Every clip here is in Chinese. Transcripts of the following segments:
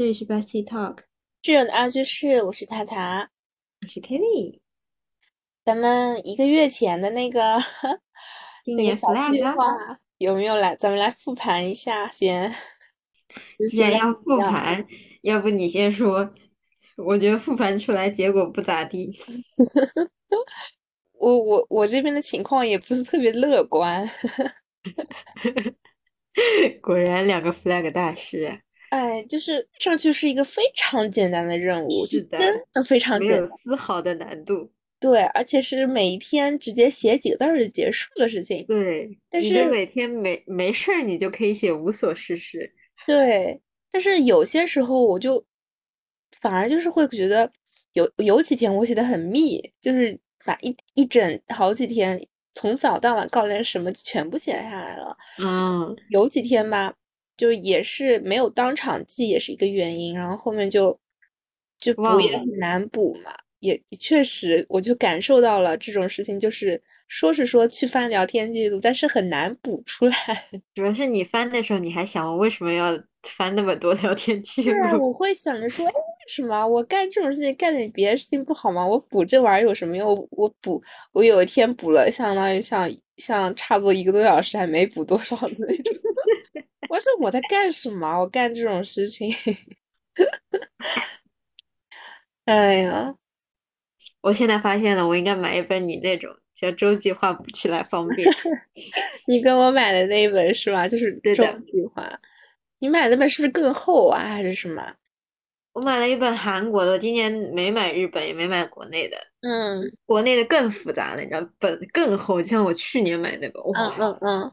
这里是 Bestie Talk，室友的二居室，我是塔塔，我是 Kelly。咱们一个月前的那个 今年小计划有没有来？咱们来复盘一下先。既然要复盘，要不你先说？我觉得复盘出来结果不咋地。我我我这边的情况也不是特别乐观。果然两个 flag 大师。哎，就是上去是一个非常简单的任务，是的，真的非常简单，没有丝毫的难度。对，而且是每一天直接写几个字儿就结束的事情。对，但是每天没没事儿，你就可以写无所事事。对，但是有些时候我就反而就是会觉得有有几天我写的很密，就是把一一整好几天从早到晚告点什么全部写下来了。嗯，有几天吧。就也是没有当场记，也是一个原因，然后后面就就补也很难补嘛，也确实我就感受到了这种事情，就是说是说去翻聊天记录，但是很难补出来。主要是你翻的时候，你还想我为什么要翻那么多聊天记录？我会想着说，哎，为什么我干这种事情干点别的事情不好吗？我补这玩意儿有什么用？我补，我有一天补了，相当于像像差不多一个多小时，还没补多少的那种。我说我在干什么？我干这种事情，哎呀！我现在发现了，我应该买一本你那种叫周计划补起来方便。你跟我买的那一本是吧？就是周计划。你买的本是不是更厚啊？还是什么？我买了一本韩国的，今年没买日本，也没买国内的。嗯，国内的更复杂了，你知道，本更厚，就像我去年买那本。嗯嗯嗯。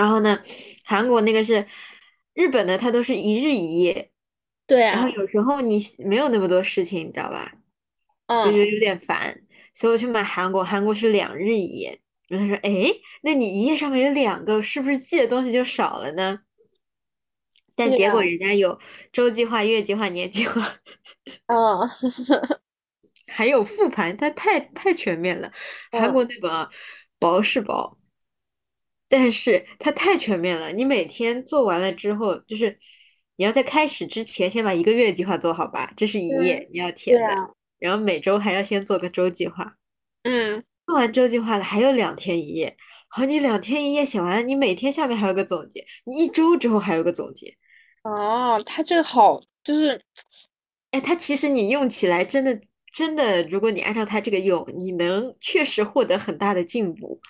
然后呢，韩国那个是日本的，它都是一日一夜。对啊。然后有时候你没有那么多事情，你知道吧？嗯。就觉得有点烦，所以我去买韩国，韩国是两日一夜。然后他说：“哎，那你一页上面有两个，是不是记的东西就少了呢？”但结果人家有周计划、月计划、年计划。嗯。还有复盘，它太太全面了。韩国那本啊，薄是薄。但是它太全面了，你每天做完了之后，就是你要在开始之前先把一个月计划做好吧，这是一页你要填的，然后每周还要先做个周计划。嗯，做完周计划了，还有两天一夜。好，你两天一夜写完了，你每天下面还有个总结，你一周之后还有个总结。哦，它这个好，就是，哎，它其实你用起来真的真的，如果你按照它这个用，你能确实获得很大的进步。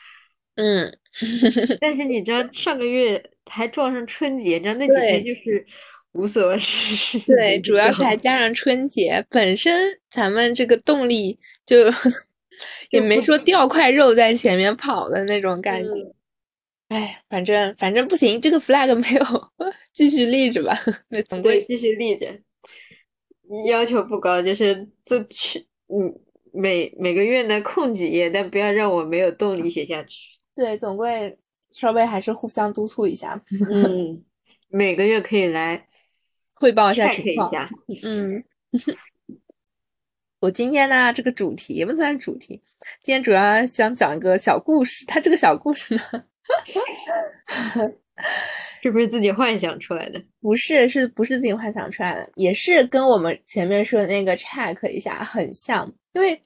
嗯，但是你知道上个月还撞上春节，你知道那几天就是无所事事。对，主要是还加上春节，本身咱们这个动力就也没说掉块肉在前面跑的那种感觉。哎，反正反正不行，这个 flag 没有 继续立着吧？总归继续立着，要求不高，就是就去嗯每每个月呢空几页，但不要让我没有动力写下去。对，总归稍微还是互相督促一下。嗯，每个月可以来汇报一下情况。嗯，我今天呢，这个主题不算是主题，今天主要想讲一个小故事。它这个小故事呢，是不是自己幻想出来的？不是，是不是自己幻想出来的？也是跟我们前面说的那个 check 一下很像，因为。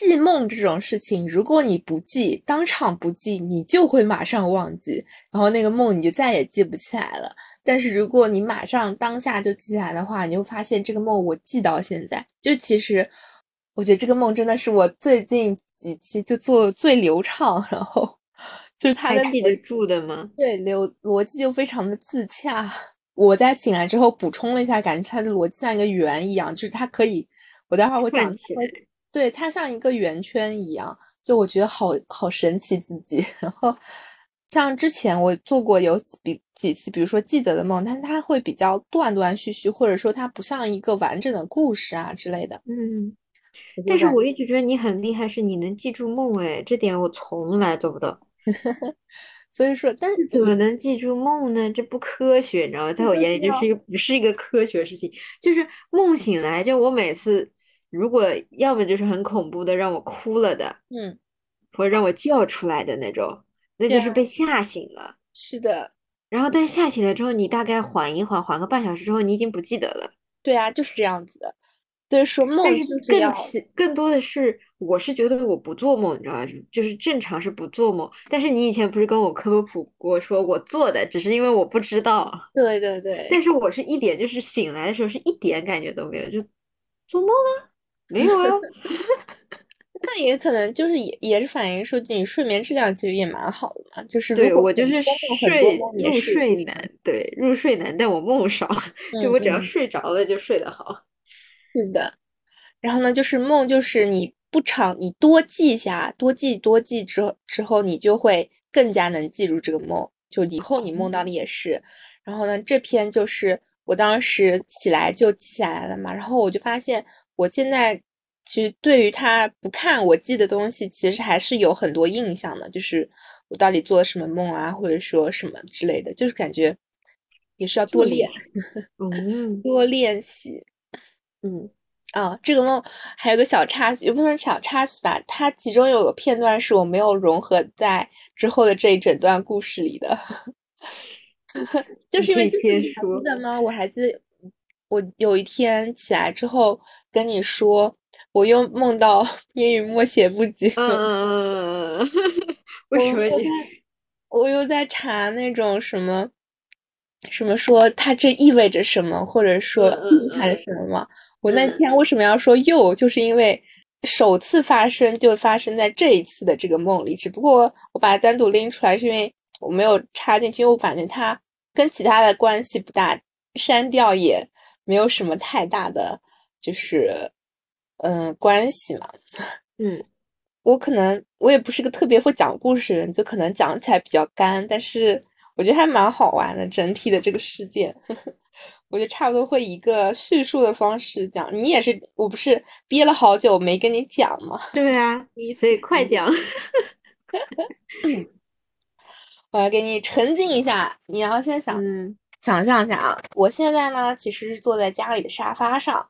记梦这种事情，如果你不记，当场不记，你就会马上忘记，然后那个梦你就再也记不起来了。但是如果你马上当下就记下来的话，你会发现这个梦我记到现在。就其实，我觉得这个梦真的是我最近几期就做最流畅，然后就是他的记得住的吗？对，流逻辑就非常的自洽。我在醒来之后补充了一下，感觉它的逻辑像一个圆一样，就是它可以，我待会儿会讲起来。对它像一个圆圈一样，就我觉得好好神奇自己。然后像之前我做过有几几次，比如说记得的梦，但它会比较断断续续，或者说它不像一个完整的故事啊之类的。嗯，但是我一直觉得你很厉害，是你能记住梦，哎，这点我从来做不到。所以说，但是怎么能记住梦呢？这不科学，你知道吗？在我眼里，就是一个不是一个科学事情。就是梦醒来，就我每次。如果要么就是很恐怖的，让我哭了的，嗯，或者让我叫出来的那种，那就是被吓醒了。是的，然后但是吓醒了之后，你大概缓一缓，缓个半小时之后，你已经不记得了。对啊，就是这样子的。对，说梦但是更奇更多的是，我是觉得我不做梦，你知道吧？就是正常是不做梦。但是你以前不是跟我科普过，说我做的，只是因为我不知道。对对对。但是我是一点，就是醒来的时候是一点感觉都没有，就做梦了，没有啊。那也可能就是也也是反映说你睡眠质量其实也蛮好的嘛。就是对我就是睡入睡难，对入睡难，但我梦少，就我只要睡着了就睡得好。是的，然后呢，就是梦，就是你不长，你多记下，多记多记之后之后，你就会更加能记住这个梦，就以后你梦到的也是。然后呢，这篇就是我当时起来就记下来了嘛，然后我就发现，我现在其实对于他不看我记的东西，其实还是有很多印象的，就是我到底做了什么梦啊，或者说什么之类的，就是感觉也是要多练，嗯，多练习。嗯，啊，这个梦还有个小插曲，也不能小插曲吧？它其中有个片段是我没有融合在之后的这一整段故事里的，就是因为记得吗？我还记得，我有一天起来之后跟你说，我又梦到英语默写不及格。嗯，为什么你？我又在查那种什么。什么说它这意味着什么，或者说意含什么吗？我那天为什么要说又？就是因为首次发生就发生在这一次的这个梦里，只不过我把它单独拎出来，是因为我没有插进去，因为我感觉它跟其他的关系不大，删掉也没有什么太大的就是嗯关系嘛。嗯，我可能我也不是个特别会讲故事的人，就可能讲起来比较干，但是。我觉得还蛮好玩的，整体的这个事件，我觉得差不多会以一个叙述的方式讲。你也是，我不是憋了好久没跟你讲吗？对啊，所以快讲。我要给你沉浸一下，你要先想，嗯想象一下啊。我现在呢，其实是坐在家里的沙发上，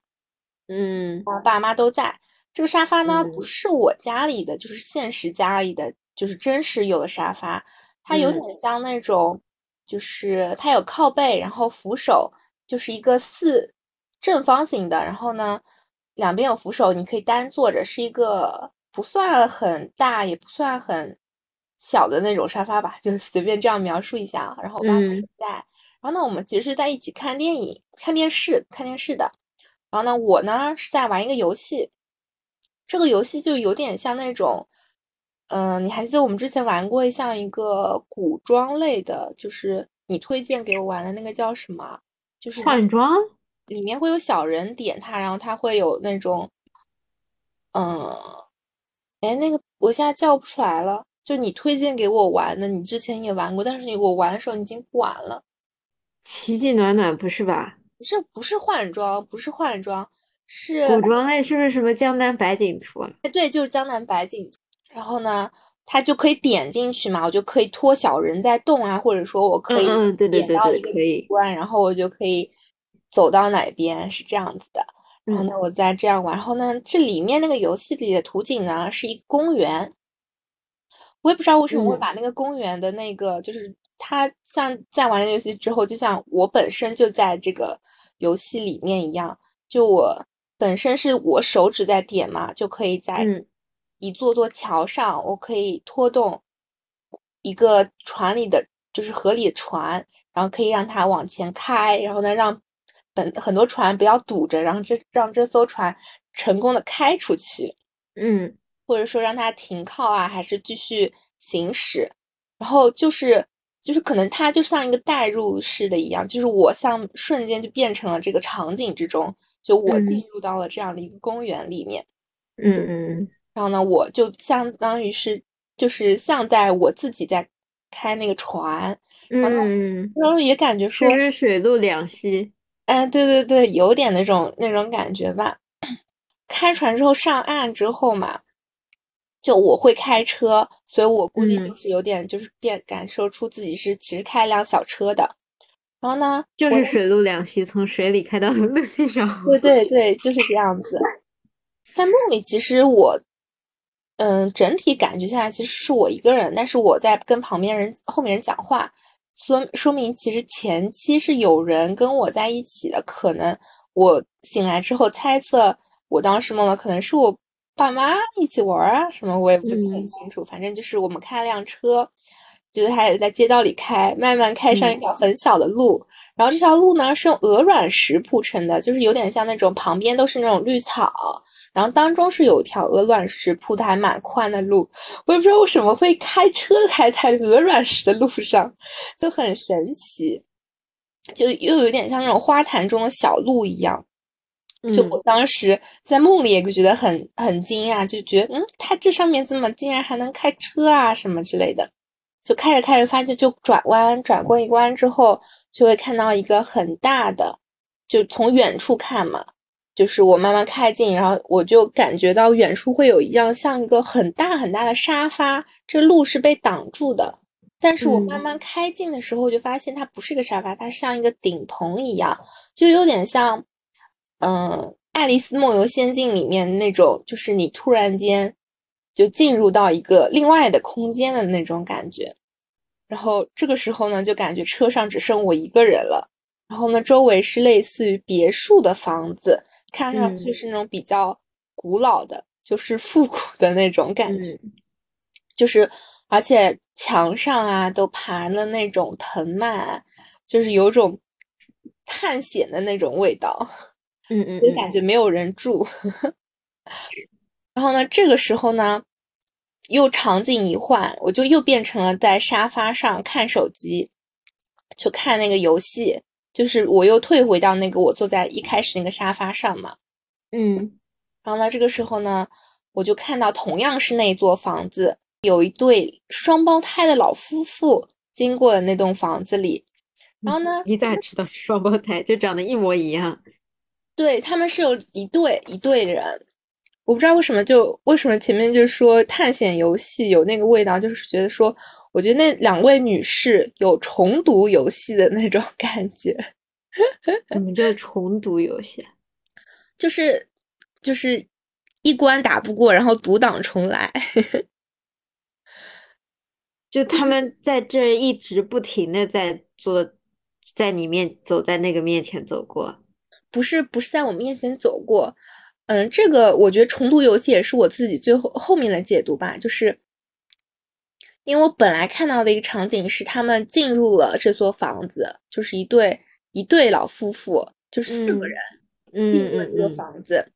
嗯，我爸妈都在。这个沙发呢，不是我家里的，就是现实家里的，就是真实有的沙发。它有点像那种，就是它有靠背，然后扶手，就是一个四正方形的，然后呢，两边有扶手，你可以单坐着，是一个不算很大，也不算很小的那种沙发吧，就随便这样描述一下。然后我爸爸在，然后呢，我们其实是在一起看电影、看电视、看电视的。然后呢，我呢是在玩一个游戏，这个游戏就有点像那种。嗯，你还记得我们之前玩过像一个古装类的，就是你推荐给我玩的那个叫什么？就是换装，里面会有小人点它，然后它会有那种，嗯，哎，那个我现在叫不出来了。就你推荐给我玩的，你之前也玩过，但是你我玩的时候你已经不玩了。奇迹暖暖不是吧？不是，不是换装，不是换装，是古装类，是不是什么江南百景图啊？哎，对，就是江南百景图。然后呢，它就可以点进去嘛，我就可以拖小人在动啊，或者说我可以点到一个关，然后我就可以走到哪边，是这样子的。然后呢，我再这样玩。然后呢，这里面那个游戏里的图景呢，是一个公园。我也不知道为什么会把那个公园的那个，就是它像在玩了游戏之后，就像我本身就在这个游戏里面一样，就我本身是我手指在点嘛，就可以在。一座座桥上，我可以拖动一个船里的，就是河里的船，然后可以让它往前开，然后呢，让本很多船不要堵着，然后这让这艘船成功的开出去，嗯，或者说让它停靠啊，还是继续行驶，然后就是就是可能它就像一个代入式的一样，就是我像瞬间就变成了这个场景之中，就我进入到了这样的一个公园里面，嗯嗯。然后呢，我就相当于是，就是像在我自己在开那个船，嗯，然后也感觉说是水陆两栖，哎，对对对，有点那种那种感觉吧。开船之后上岸之后嘛，就我会开车，所以我估计就是有点就是变感受出自己是其实开一辆小车的。然后呢，就是水陆两栖，从水里开到陆地上。对对对，就是这样子。在梦里，其实我。嗯，整体感觉下来其实是我一个人，但是我在跟旁边人、后面人讲话，说说明其实前期是有人跟我在一起的，可能我醒来之后猜测，我当时梦了可能是我爸妈一起玩啊，什么我也不是很清楚，反正就是我们开了辆车，觉得还是在街道里开，慢慢开上一条很小的路，然后这条路呢是用鹅卵石铺成的，就是有点像那种旁边都是那种绿草。然后当中是有一条鹅卵石铺的还蛮宽的路，我也不知道为什么会开车开在鹅卵石的路上，就很神奇，就又有点像那种花坛中的小路一样。就我当时在梦里也觉得很很惊讶，就觉得嗯，它这上面怎么竟然还能开车啊什么之类的。就开着开着发现就转弯，转过一弯之后就会看到一个很大的，就从远处看嘛。就是我慢慢开近，然后我就感觉到远处会有一样像一个很大很大的沙发，这路是被挡住的。但是我慢慢开近的时候，就发现它不是一个沙发，它像一个顶棚一样，就有点像，嗯，《爱丽丝梦游仙境》里面那种，就是你突然间就进入到一个另外的空间的那种感觉。然后这个时候呢，就感觉车上只剩我一个人了。然后呢，周围是类似于别墅的房子。看上去是那种比较古老的，就是复古的那种感觉，就是而且墙上啊都爬了那种藤蔓，就是有种探险的那种味道。嗯嗯，就感觉没有人住。然后呢，这个时候呢，又场景一换，我就又变成了在沙发上看手机，就看那个游戏。就是我又退回到那个我坐在一开始那个沙发上嘛，嗯，然后呢，这个时候呢，我就看到同样是那座房子，有一对双胞胎的老夫妇经过了那栋房子里，然后呢，你咋知道双胞胎就长得一模一样？对他们是有一对一对的人，我不知道为什么就为什么前面就说探险游戏有那个味道，就是觉得说。我觉得那两位女士有重读游戏的那种 感觉。怎么叫重读游戏？就是就是一关打不过，然后独挡重来。就他们在这一直不停的在做，在你面走在那个面前走过，不是不是在我面前走过。嗯，这个我觉得重读游戏也是我自己最后后面的解读吧，就是。因为我本来看到的一个场景是，他们进入了这座房子，就是一对一对老夫妇，就是四个人进入了这个房子。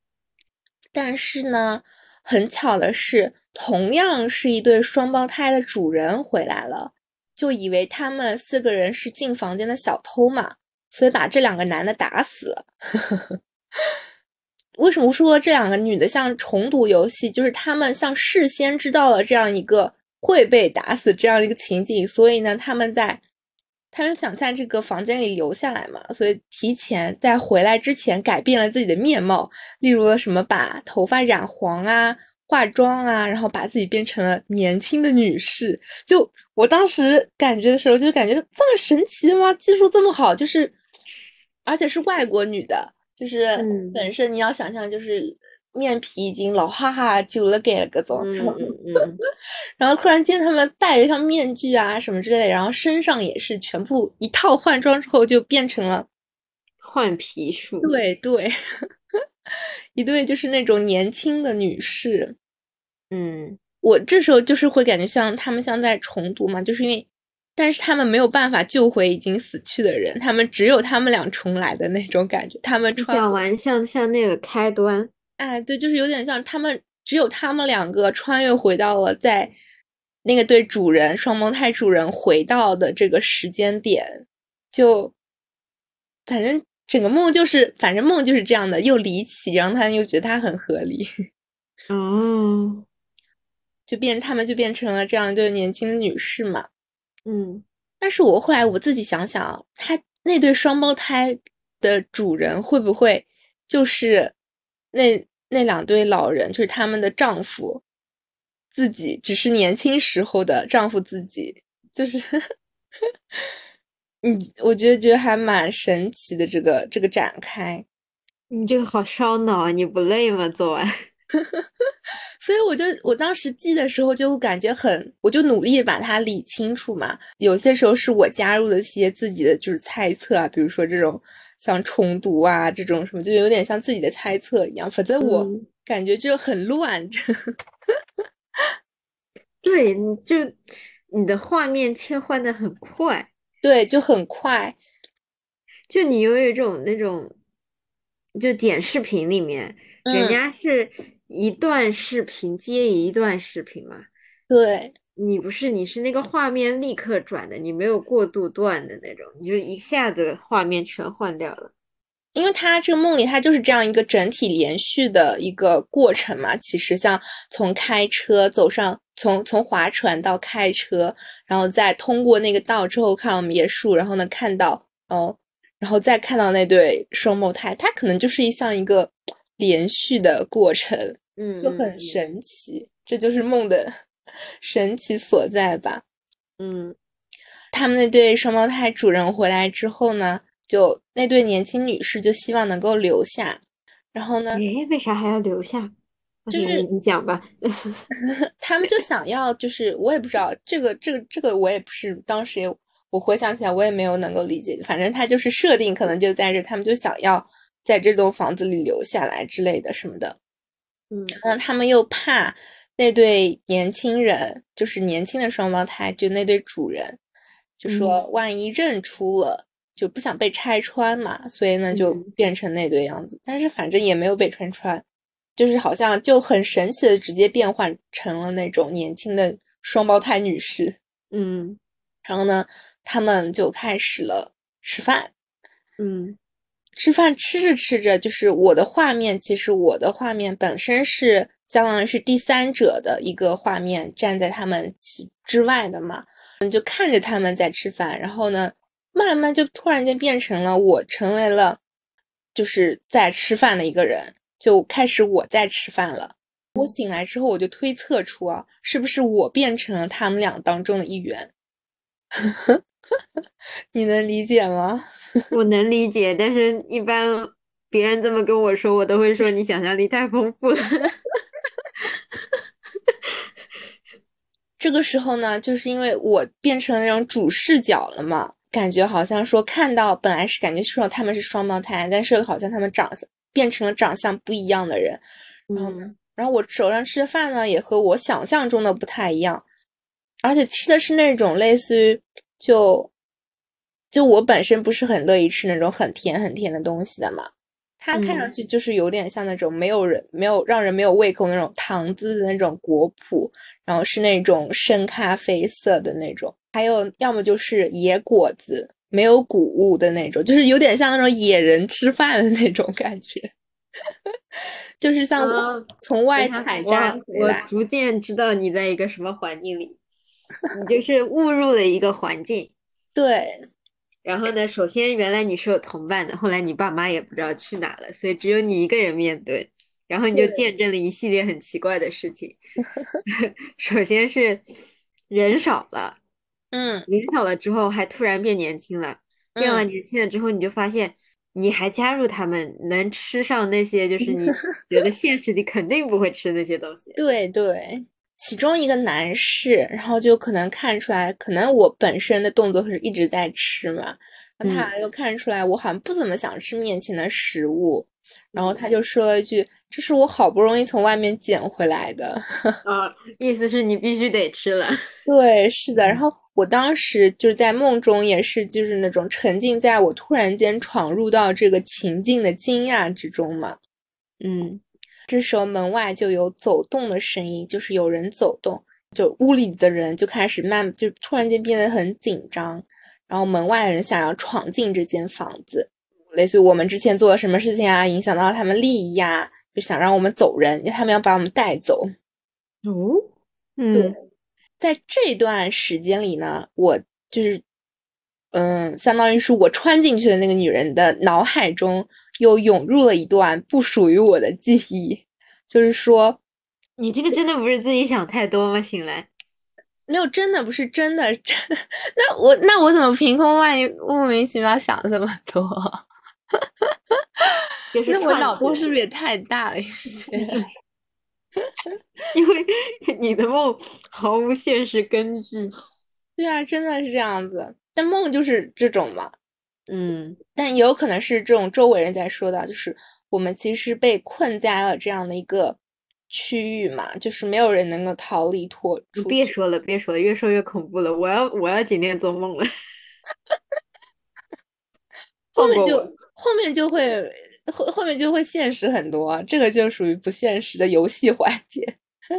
但是呢，很巧的是，同样是一对双胞胎的主人回来了，就以为他们四个人是进房间的小偷嘛，所以把这两个男的打死了。为什么说这两个女的像重读游戏？就是他们像事先知道了这样一个。会被打死这样一个情景，所以呢，他们在，他们想在这个房间里留下来嘛，所以提前在回来之前改变了自己的面貌，例如了什么把头发染黄啊、化妆啊，然后把自己变成了年轻的女士。就我当时感觉的时候，就感觉这么神奇吗？技术这么好，就是而且是外国女的，就是本身你要想象就是。面皮已经老哈哈久了，给了个种，嗯嗯。嗯，然后突然间他们戴着像面具啊什么之类的，然后身上也是全部一套换装之后就变成了换皮术，对对，一对就是那种年轻的女士，嗯，我这时候就是会感觉像他们像在重读嘛，就是因为，但是他们没有办法救回已经死去的人，他们只有他们俩重来的那种感觉，他们讲完像像那个开端。哎，对，就是有点像他们，只有他们两个穿越回到了在那个对主人双胞胎主人回到的这个时间点，就反正整个梦就是，反正梦就是这样的，又离奇，然后他又觉得他很合理，哦，就变他们就变成了这样一对年轻的女士嘛，嗯，但是我后来我自己想想，他那对双胞胎的主人会不会就是？那那两对老人就是他们的丈夫，自己只是年轻时候的丈夫，自己就是，嗯，我觉得觉得还蛮神奇的这个这个展开，你这个好烧脑啊！你不累吗？做完 所以我就我当时记的时候就感觉很，我就努力把它理清楚嘛。有些时候是我加入了一些自己的就是猜测啊，比如说这种像重读啊这种什么，就有点像自己的猜测一样。反正我感觉就很乱。对，你就你的画面切换的很快，对，就很快。就你有一种那种，就剪视频里面，人家是一段视频接一段视频嘛，对你不是，你是那个画面立刻转的，你没有过渡段的那种，你就一下子画面全换掉了。因为他这个梦里，他就是这样一个整体连续的一个过程嘛。其实像从开车走上，从从划船到开车，然后再通过那个道之后看到别墅，然后呢看到哦。然后再看到那对双胞胎，他可能就是像一个连续的过程，嗯，就很神奇，这就是梦的 神奇所在吧。嗯，他们那对双胞胎主人回来之后呢，就那对年轻女士就希望能够留下，然后呢，哎，为啥还要留下？就是你讲吧，他们就想要，就是我也不知道这个这个这个我也不是当时也。我回想起来，我也没有能够理解。反正他就是设定，可能就在这，他们就想要在这栋房子里留下来之类的什么的。嗯，那他们又怕那对年轻人，就是年轻的双胞胎，就那对主人，就说万一认出了，就不想被拆穿嘛，所以呢就变成那对样子。但是反正也没有被拆穿，就是好像就很神奇的直接变换成了那种年轻的双胞胎女士。嗯，然后呢？他们就开始了吃饭，嗯，吃饭吃着吃着，就是我的画面，其实我的画面本身是相当于是第三者的一个画面，站在他们之外的嘛，嗯，就看着他们在吃饭，然后呢，慢慢就突然间变成了我成为了就是在吃饭的一个人，就开始我在吃饭了。我醒来之后，我就推测出啊，是不是我变成了他们俩当中的一员？你能理解吗？我能理解，但是一般别人这么跟我说，我都会说你想象力太丰富了。这个时候呢，就是因为我变成那种主视角了嘛，感觉好像说看到本来是感觉说他们是双胞胎，但是好像他们长相变成了长相不一样的人。然后呢，然后我手上吃的饭呢，也和我想象中的不太一样，而且吃的是那种类似于。就就我本身不是很乐意吃那种很甜很甜的东西的嘛，它看上去就是有点像那种没有人没有让人没有胃口那种糖渍的那种果脯，然后是那种深咖啡色的那种，还有要么就是野果子，没有谷物的那种，就是有点像那种野人吃饭的那种感觉，就是像从外采摘回来。我逐渐知道你在一个什么环境里。你就是误入了一个环境，对。然后呢，首先原来你是有同伴的，后来你爸妈也不知道去哪了，所以只有你一个人面对。然后你就见证了一系列很奇怪的事情。首先是人少了，嗯，人少了之后还突然变年轻了，变了年轻了之后，你就发现你还加入他们，能吃上那些就是你 觉得现实里肯定不会吃那些东西。对对。其中一个男士，然后就可能看出来，可能我本身的动作是一直在吃嘛，然后他又看出来我好像不怎么想吃面前的食物，然后他就说了一句：“这是我好不容易从外面捡回来的。”啊，意思是你必须得吃了。对，是的。然后我当时就是在梦中，也是就是那种沉浸在我突然间闯入到这个情境的惊讶之中嘛。嗯。这时候门外就有走动的声音，就是有人走动，就屋里的人就开始慢，就突然间变得很紧张。然后门外的人想要闯进这间房子，类似于我们之前做了什么事情啊，影响到他们利益呀，就想让我们走人，他们要把我们带走。哦，嗯，在这段时间里呢，我就是，嗯，相当于是我穿进去的那个女人的脑海中。又涌入了一段不属于我的记忆，就是说，你这个真的不是自己想太多吗？醒来，没有，真的不是真的，真 那我那我怎么凭空万一莫名其妙想这么多？那我脑洞是不是也太大了一些？因为你的梦毫无现实根据。对啊，真的是这样子。但梦就是这种嘛，嗯，但也有可能是这种周围人在说的，就是我们其实被困在了这样的一个区域嘛，就是没有人能够逃离脱出。别说了，别说了，越说越恐怖了。我要，我要今天做梦了。后面就后面就会后后面就会现实很多，这个就属于不现实的游戏环节。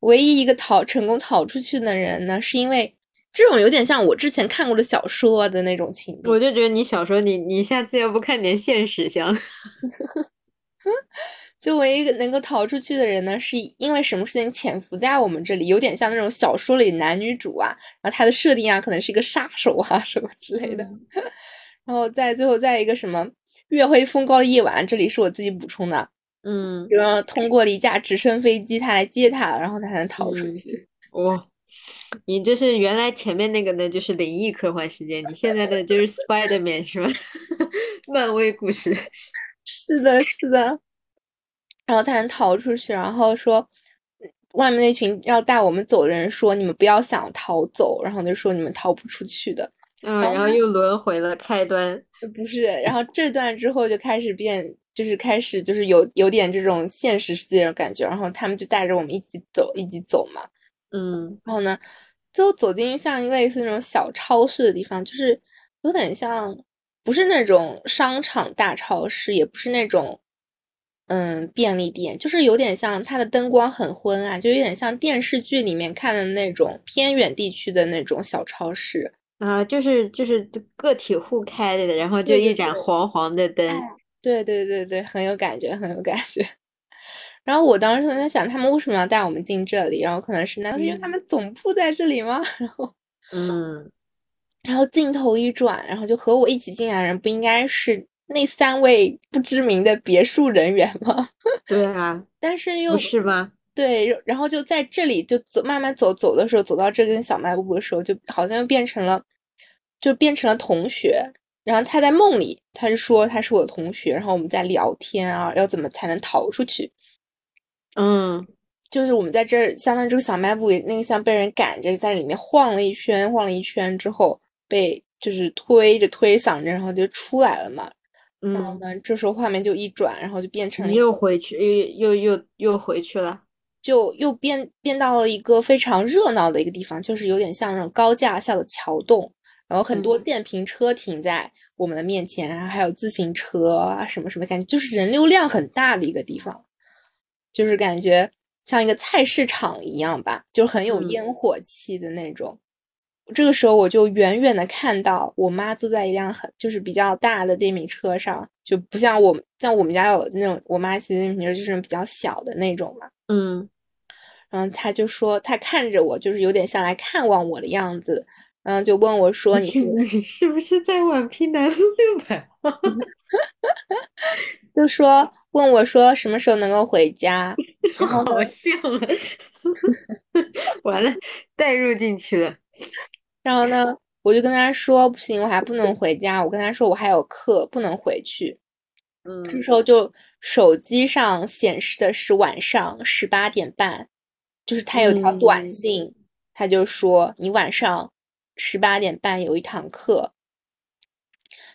唯一一个逃成功逃出去的人呢，是因为。这种有点像我之前看过的小说的那种情节，我就觉得你小说，你你下次要不看点现实像？就唯一能够逃出去的人呢，是因为什么事情潜伏在我们这里，有点像那种小说里男女主啊，然后他的设定啊，可能是一个杀手啊什么之类的。然后在最后，在一个什么月黑风高的夜晚，这里是我自己补充的，嗯，然后通过了一架直升飞机，他来接他，然后他才能逃出去。哇。你这是原来前面那个呢，就是灵异科幻世界，你现在的就是 Spiderman 是吧？漫威故事，是的，是的。然后他能逃出去，然后说外面那群要带我们走的人说：“你们不要想逃走。”然后就说：“你们逃不出去的。”嗯，然后又轮回了开端，不是？然后这段之后就开始变，就是开始就是有有点这种现实世界的感觉，然后他们就带着我们一起走，一起走嘛。嗯，然后呢，就走进像类似那种小超市的地方，就是有点像，不是那种商场大超市，也不是那种，嗯，便利店，就是有点像它的灯光很昏暗，就有点像电视剧里面看的那种偏远地区的那种小超市。啊，就是就是个体户开的，然后就一盏黄黄的灯，对对对对，很有感觉，很有感觉。然后我当时就在想，他们为什么要带我们进这里？然后可能是，难道是因为他们总部在这里吗？然后，嗯，然后镜头一转，然后就和我一起进来的人，不应该是那三位不知名的别墅人员吗？对啊，但是又是吗？对，然后就在这里就走，慢慢走走的时候，走到这根小卖部的时候，就好像又变成了，就变成了同学。然后他在梦里，他就说他是我的同学，然后我们在聊天啊，要怎么才能逃出去？嗯，就是我们在这儿，相当于这个小卖部里，那个像被人赶着在里面晃了一圈，晃了一圈之后，被就是推着推搡着，然后就出来了嘛。然后呢，这时候画面就一转，然后就变成了又回去，又又又又回去了，就又变变到了一个非常热闹的一个地方，就是有点像那种高架下的桥洞，然后很多电瓶车停在我们的面前，然后还有自行车啊什么什么，感觉就是人流量很大的一个地方。就是感觉像一个菜市场一样吧，就很有烟火气的那种。这个时候我就远远的看到我妈坐在一辆很就是比较大的电瓶车上，就不像我像我们家有那种我妈骑的电瓶车就是比较小的那种嘛。嗯，然后他就说他看着我，就是有点像来看望我的样子，然后就问我说：“你是是不是在宛平南路六百号？” 就说。问我说什么时候能够回家？好像啊，完了，带入进去了。然后呢，我就跟他说不行，我还不能回家。我跟他说我还有课，不能回去。嗯，这时候就手机上显示的是晚上十八点半，就是他有条短信，他就说你晚上十八点半有一堂课。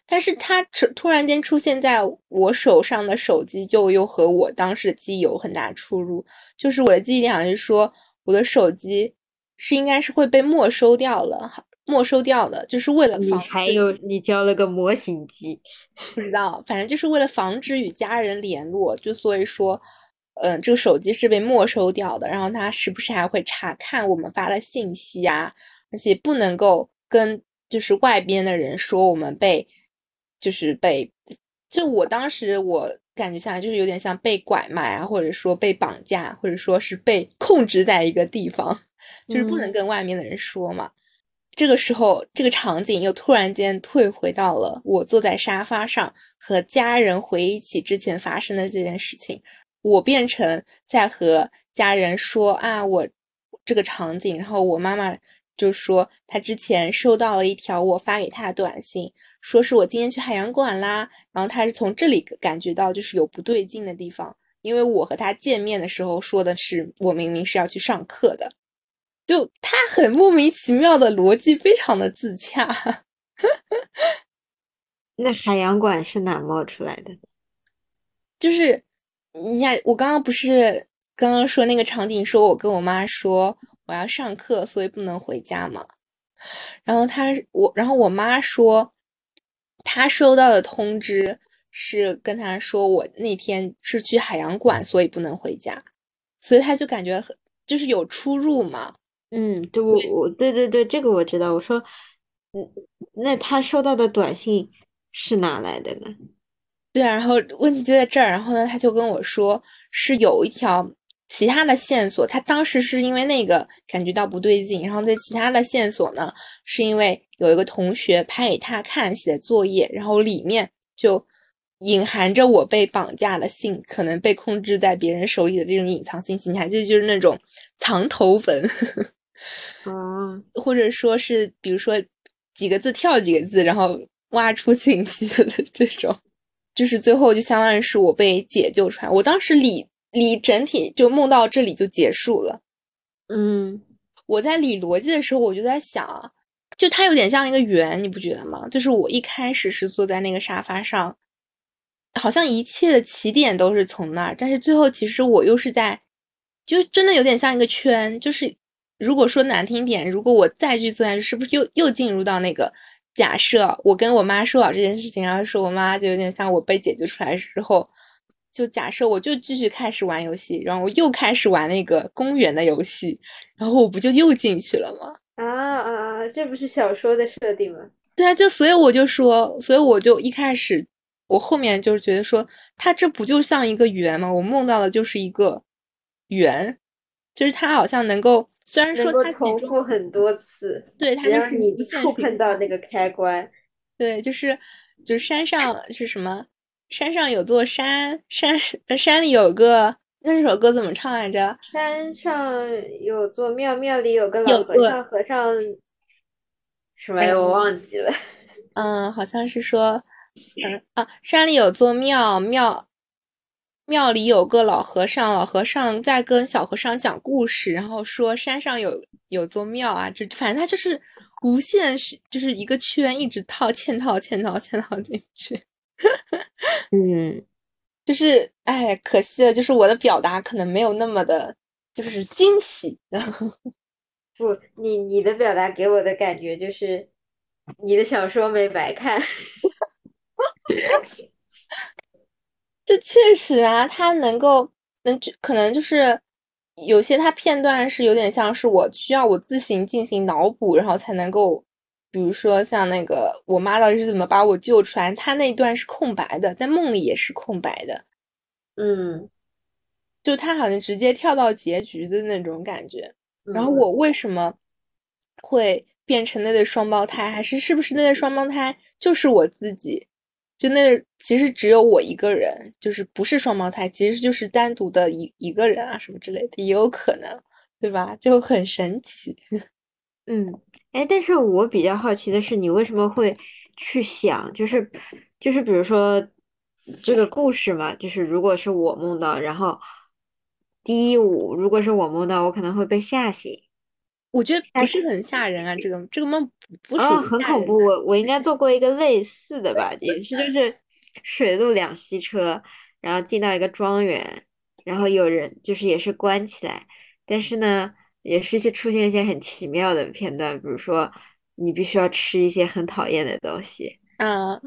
但是它突突然间出现在我手上的手机，就又和我当时的记忆有很大出入。就是我的记忆里好像是说，我的手机是应该是会被没收掉了，没收掉的，就是为了防。还有你交了个模型机，不知道，反正就是为了防止与家人联络，就所以说，嗯，这个手机是被没收掉的。然后他时不时还会查看我们发的信息啊，而且不能够跟就是外边的人说我们被。就是被，就我当时我感觉下来就是有点像被拐卖啊，或者说被绑架，或者说是被 控制在一个地方，就是不能跟外面的人说嘛。这个时候，这个场景又突然间退回到了我坐在沙发上和家人回忆起之前发生的这件事情，我变成在和家人说啊，我这个场景，然后我妈妈。就说他之前收到了一条我发给他的短信，说是我今天去海洋馆啦，然后他是从这里感觉到就是有不对劲的地方，因为我和他见面的时候说的是我明明是要去上课的，就他很莫名其妙的逻辑，非常的自洽。那海洋馆是哪冒出来的？就是你看，我刚刚不是刚刚说那个场景，说我跟我妈说我要上课，所以不能回家嘛。然后他我，然后我妈说，她收到的通知是跟她说我那天是去海洋馆，所以不能回家，所以她就感觉很就是有出入嘛。嗯，对，我我对对对，这个我知道。我说，嗯，那他收到的短信是哪来的呢？对啊，然后问题就在这儿。然后呢，他就跟我说是有一条其他的线索。他当时是因为那个感觉到不对劲，然后在其他的线索呢，是因为有一个同学拍给他看写作业，然后里面就隐含着我被绑架的信，可能被控制在别人手里的这种隐藏信息。你还记得就是那种藏头文，嗯，或者说是比如说几个字跳几个字，然后挖出信息的这种。就是最后就相当于是我被解救出来，我当时理理整体就梦到这里就结束了。嗯，我在理逻辑的时候，我就在想，就它有点像一个圆，你不觉得吗？就是我一开始是坐在那个沙发上，好像一切的起点都是从那儿，但是最后其实我又是在，就真的有点像一个圈。就是如果说难听点，如果我再去坐下去，是不是又又进入到那个？假设我跟我妈说好这件事情，然后说我妈就有点像我被解救出来之后，就假设我就继续开始玩游戏，然后我又开始玩那个公园的游戏，然后我不就又进去了吗？啊啊啊！这不是小说的设定吗？对啊，就所以我就说，所以我就一开始，我后面就是觉得说，它这不就像一个圆吗？我梦到的就是一个圆，就是它好像能够。虽然说它重复很多次，对，它就是你触碰到那个开关，对，就是就是山上是什么？山上有座山，山山里有个那首歌怎么唱来着？山上有座庙，庙里有个老和尚，和尚什么呀？我忘记了。嗯，好像是说，嗯啊，山里有座庙，庙。庙里有个老和尚，老和尚在跟小和尚讲故事，然后说山上有有座庙啊，这反正他就是无限是就是一个圈，一直套嵌套嵌套嵌套进去。嗯，就是哎，可惜了，就是我的表达可能没有那么的，就是惊喜。不，你你的表达给我的感觉就是你的小说没白看。就确实啊，他能够能可能就是有些他片段是有点像是我需要我自行进行脑补，然后才能够，比如说像那个我妈到底是怎么把我救出来，她那段是空白的，在梦里也是空白的，嗯，就她好像直接跳到结局的那种感觉。然后我为什么会变成那对双胞胎，还是是不是那对双胞胎就是我自己？就那其实只有我一个人，就是不是双胞胎，其实就是单独的一一个人啊，什么之类的也有可能，对吧？就很神奇。嗯，哎，但是我比较好奇的是，你为什么会去想，就是就是比如说这个故事嘛，就是如果是我梦到，然后第一舞如果是我梦到，我可能会被吓醒。我觉得不是很吓人啊，这个这个梦不是很恐怖。我我应该做过一个类似的吧，也是就是水陆两栖车，然后进到一个庄园，然后有人就是也是关起来，但是呢，也是一些出现一些很奇妙的片段，比如说你必须要吃一些很讨厌的东西，嗯，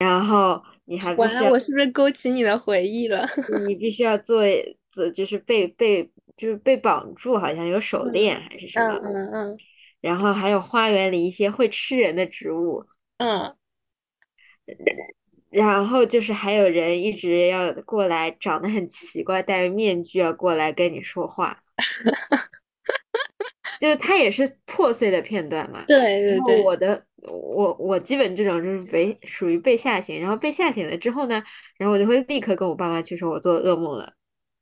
然后你还完了，我是不是勾起你的回忆了？你必须要做做就是被被。就是被绑住，好像有手链还是什么，嗯嗯嗯，然后还有花园里一些会吃人的植物，嗯，然后就是还有人一直要过来，长得很奇怪，戴着面具要过来跟你说话，就是它也是破碎的片段嘛，对对对，我的我我基本这种就是被属于被吓醒，然后被吓醒了之后呢，然后我就会立刻跟我爸妈去说我做噩梦了，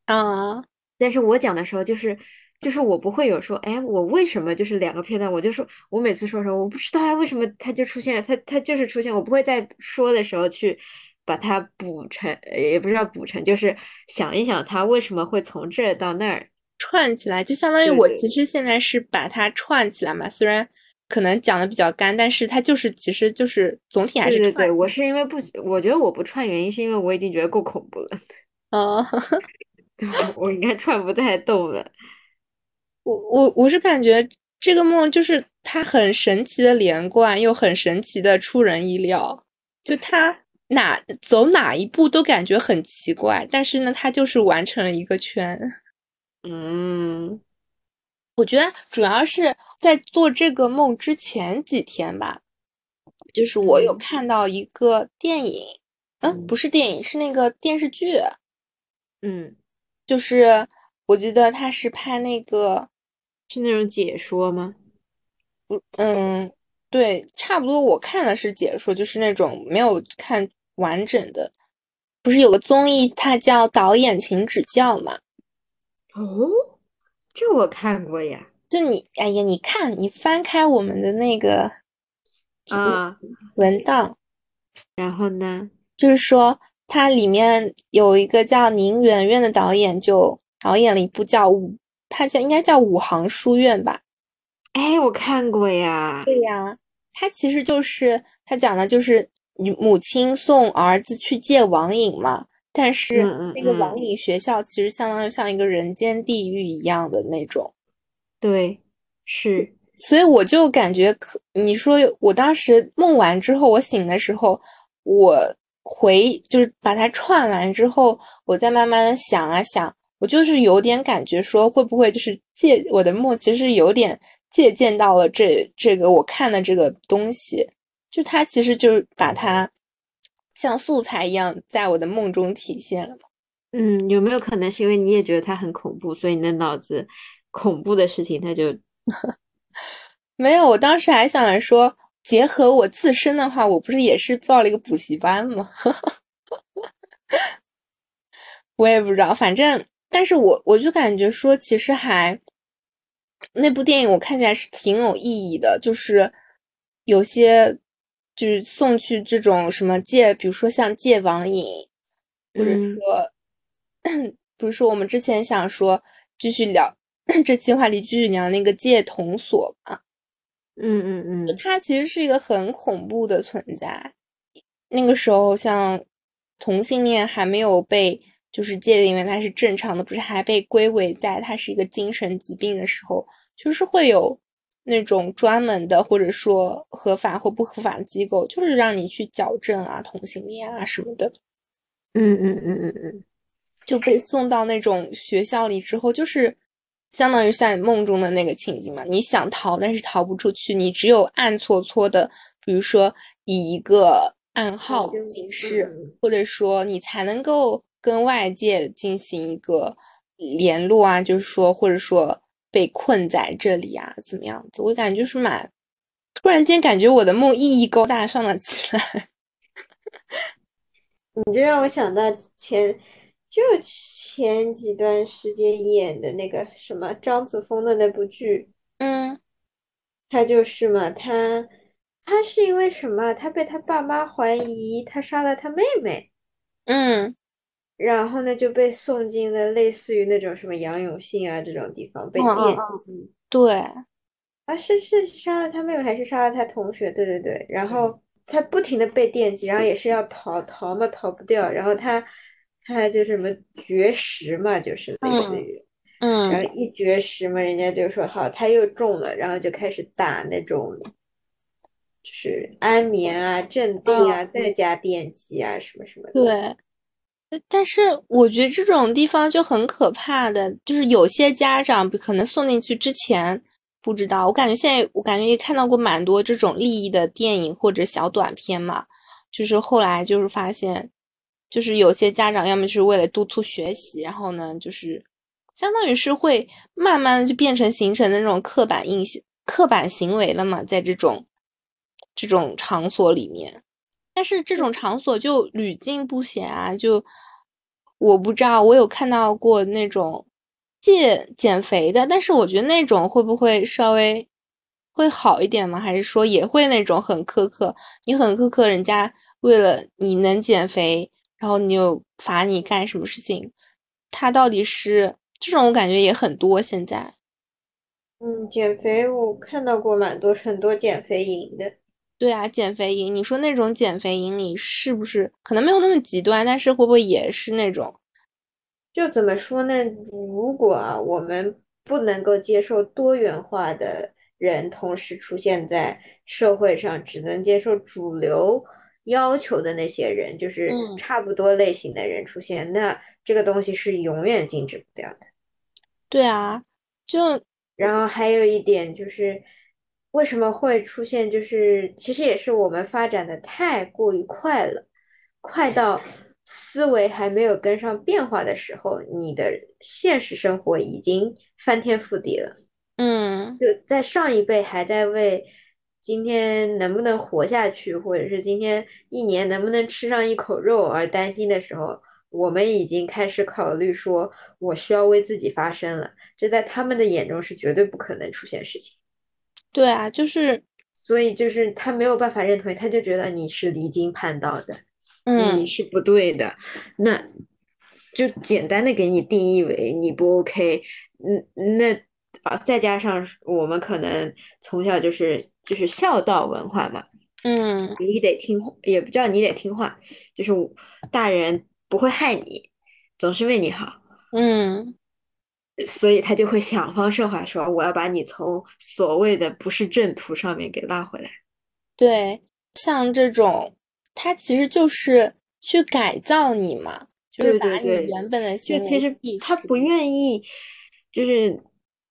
啊。但是我讲的时候，就是就是我不会有说，哎，我为什么就是两个片段，我就说我每次说什么，我不知道啊，为什么它就出现了，它它就是出现，我不会在说的时候去把它补成，也不知道补成，就是想一想它为什么会从这儿到那儿串起来，就相当于我其实现在是把它串起来嘛，虽然可能讲的比较干，但是它就是其实就是总体还是对对对，我是因为不，我觉得我不串原因是因为我已经觉得够恐怖了，哦，我应该串不太动了。我我我是感觉这个梦就是它很神奇的连贯，又很神奇的出人意料，就它 哪走哪一步都感觉很奇怪，但是呢，它就是完成了一个圈。嗯，我觉得主要是在做这个梦之前几天吧，就是我有看到一个电影，嗯，不是电影，是那个电视剧，嗯，就是我记得他是拍那个。是那种解说吗？不，嗯，对，差不多。我看的是解说，就是那种没有看完整的。不是有个综艺，它叫《导演请指教》吗？哦，这我看过呀。就你，哎呀，你看，你翻开我们的那个啊文档，然后呢，就是说它里面有一个叫宁媛媛的导演，就导演了一部叫《他叫应该叫五行书院吧？哎，我看过呀。对呀，他其实就是他讲的就是女母亲送儿子去戒网瘾嘛。但是那个网瘾学校其实相当于像一个人间地狱一样的那种。对，是。所以我就感觉可你说我当时梦完之后，我醒的时候，我回就是把它串完之后，我再慢慢的想啊想。我就是有点感觉，说会不会就是借我的梦，其实有点借鉴到了这这个我看的这个东西，就它其实就是把它像素材一样在我的梦中体现了嘛。嗯，有没有可能是因为你也觉得它很恐怖，所以你的脑子恐怖的事情它就 没有？我当时还想着说，结合我自身的话，我不是也是报了一个补习班吗？我也不知道，反正。但是我我就感觉说，其实还那部电影我看起来是挺有意义的，就是有些就是送去这种什么戒，比如说像戒网瘾，或者说，比如说我们之前想说继续聊这期话题，继续聊那个戒童所嘛，嗯嗯嗯，它其实是一个很恐怖的存在。那个时候像同性恋还没有被。就是界定为它是正常的，不是还被归为在它是一个精神疾病的时候，就是会有那种专门的或者说合法或不合法的机构，就是让你去矫正啊同性恋啊什么的。嗯嗯嗯嗯嗯，就被送到那种学校里之后，就是相当于像梦中的那个情景嘛。你想逃，但是逃不出去，你只有暗搓搓的，比如说以一个暗号形式，或者说你才能够。跟外界进行一个联络啊，就是说，或者说被困在这里啊，怎么样子？我感觉就是蛮突然间，感觉我的梦意义高大上了起来。你就让我想到前就前几段时间演的那个什么张子枫的那部剧，嗯，他就是嘛，他他是因为什么？他被他爸妈怀疑他杀了他妹妹，嗯。然后呢，就被送进了类似于那种什么杨永信啊这种地方被电击。对，啊，是是杀了他妹妹还是杀了他同学？对对对。然后他不停的被电击，然后也是要逃逃嘛，逃不掉。然后他他就什么绝食嘛，就是类似于，嗯，然后一绝食嘛，人家就说好，他又中了，然后就开始打那种，就是安眠啊、镇定啊，再加电击啊，什么什么的。对。但是我觉得这种地方就很可怕的，就是有些家长可能送进去之前不知道。我感觉现在我感觉也看到过蛮多这种利益的电影或者小短片嘛，就是后来就是发现，就是有些家长要么就是为了督促学习，然后呢就是相当于是会慢慢的就变成形成的那种刻板印象、刻板行为了嘛，在这种这种场所里面。但是这种场所就屡禁不鲜啊！就我不知道，我有看到过那种戒减肥的，但是我觉得那种会不会稍微会好一点吗？还是说也会那种很苛刻？你很苛刻，人家为了你能减肥，然后你又罚你干什么事情，他到底是这种，我感觉也很多现在。嗯，减肥我看到过蛮多很多减肥营的。对啊，减肥营，你说那种减肥营里是不是可能没有那么极端，但是会不会也是那种？就怎么说呢？如果啊，我们不能够接受多元化的人同时出现在社会上，只能接受主流要求的那些人，就是差不多类型的人出现，那这个东西是永远禁止不掉的。对啊，就然后还有一点就是，为什么会出现？就是其实也是我们发展的太过于快了，快到。思维还没有跟上变化的时候，你的现实生活已经翻天覆地了。嗯，就在上一辈还在为今天能不能活下去，或者是今天一年能不能吃上一口肉而担心的时候，我们已经开始考虑说，我需要为自己发声了。这在他们的眼中是绝对不可能出现事情。对啊，就是，所以就是他没有办法认同，他就觉得你是离经叛道的。你是不对的，那就简单的给你定义为你不 OK，嗯，那啊再加上我们可能从小就是就是孝道文化嘛，嗯，你得听，也不叫你得听话，就是大人不会害你，总是为你好，嗯，所以他就会想方设法说我要把你从所谓的不是正途上面给拉回来，对，像这种。他其实就是去改造你嘛，就是把你原本的就其实他不愿意，就是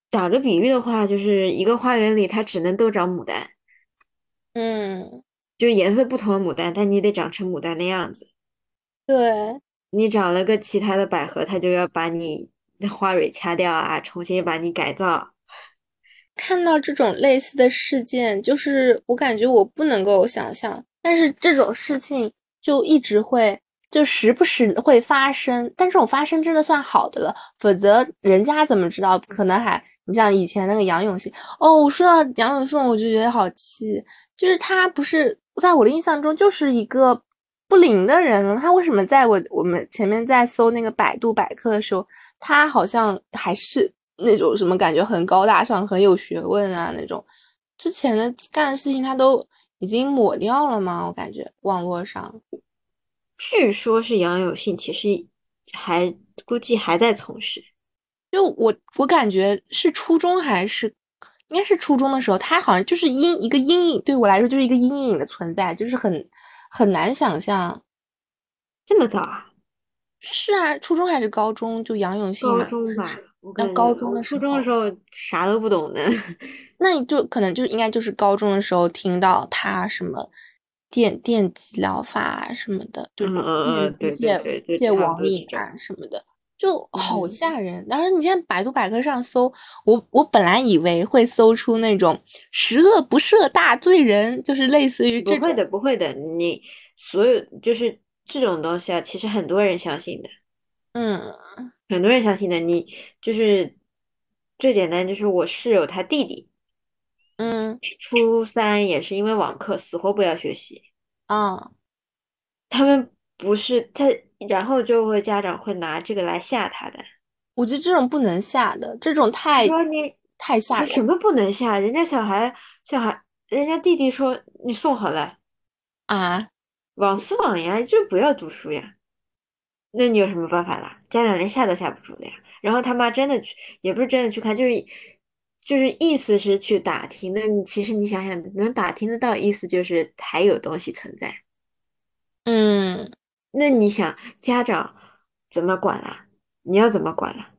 打个比喻的话，就是一个花园里它只能都长牡丹，嗯，就颜色不同的牡丹，但你得长成牡丹的样子。对，你长了个其他的百合，它就要把你的那花蕊掐掉啊，重新把你改造。看到这种类似的事件，就是我感觉我不能够想象。但是这种事情就一直会，就时不时会发生。但这种发生真的算好的了，否则人家怎么知道？可能还你像以前那个杨永信哦，我说到杨永信，我就觉得好气，就是他不是在我的印象中就是一个不灵的人他为什么在我我们前面在搜那个百度百科的时候，他好像还是那种什么感觉很高大上、很有学问啊那种，之前的干的事情他都。已经抹掉了吗？我感觉网络上，据说是杨有信，其实还估计还在从事。就我我感觉是初中还是应该是初中的时候，他好像就是阴一个阴影，对我来说就是一个阴影的存在，就是很很难想象。这么早啊？是啊，初中还是高中？就杨永信高中吧。那高中的时候，初中的时候啥都不懂的。那你就可能就应该就是高中的时候听到他什么电电击疗法什么的，就戒戒网瘾啊什么的，就好吓人。然后你现在百度百科上搜，我我本来以为会搜出那种十恶不赦大罪人，就是类似于这种。不会的，不会的。你所有就是这种东西啊，其实很多人相信的。嗯，很多人相信的。你就是最简单，就是我室友他弟弟。嗯，初三也是因为网课，死活不要学习。啊，他们不是他，然后就会家长会拿这个来吓他的。我觉得这种不能吓的，这种太说你太吓人。什么不能吓？人家小孩小孩，人家弟弟说你送好了啊，网是网呀，就不要读书呀。那你有什么办法啦？家长连吓都吓不住的呀。然后他妈真的去，也不是真的去看，就是。就是意思是去打听，那你其实你想想，能打听得到，意思就是还有东西存在。嗯，那你想家长怎么管啦？你要怎么管啦？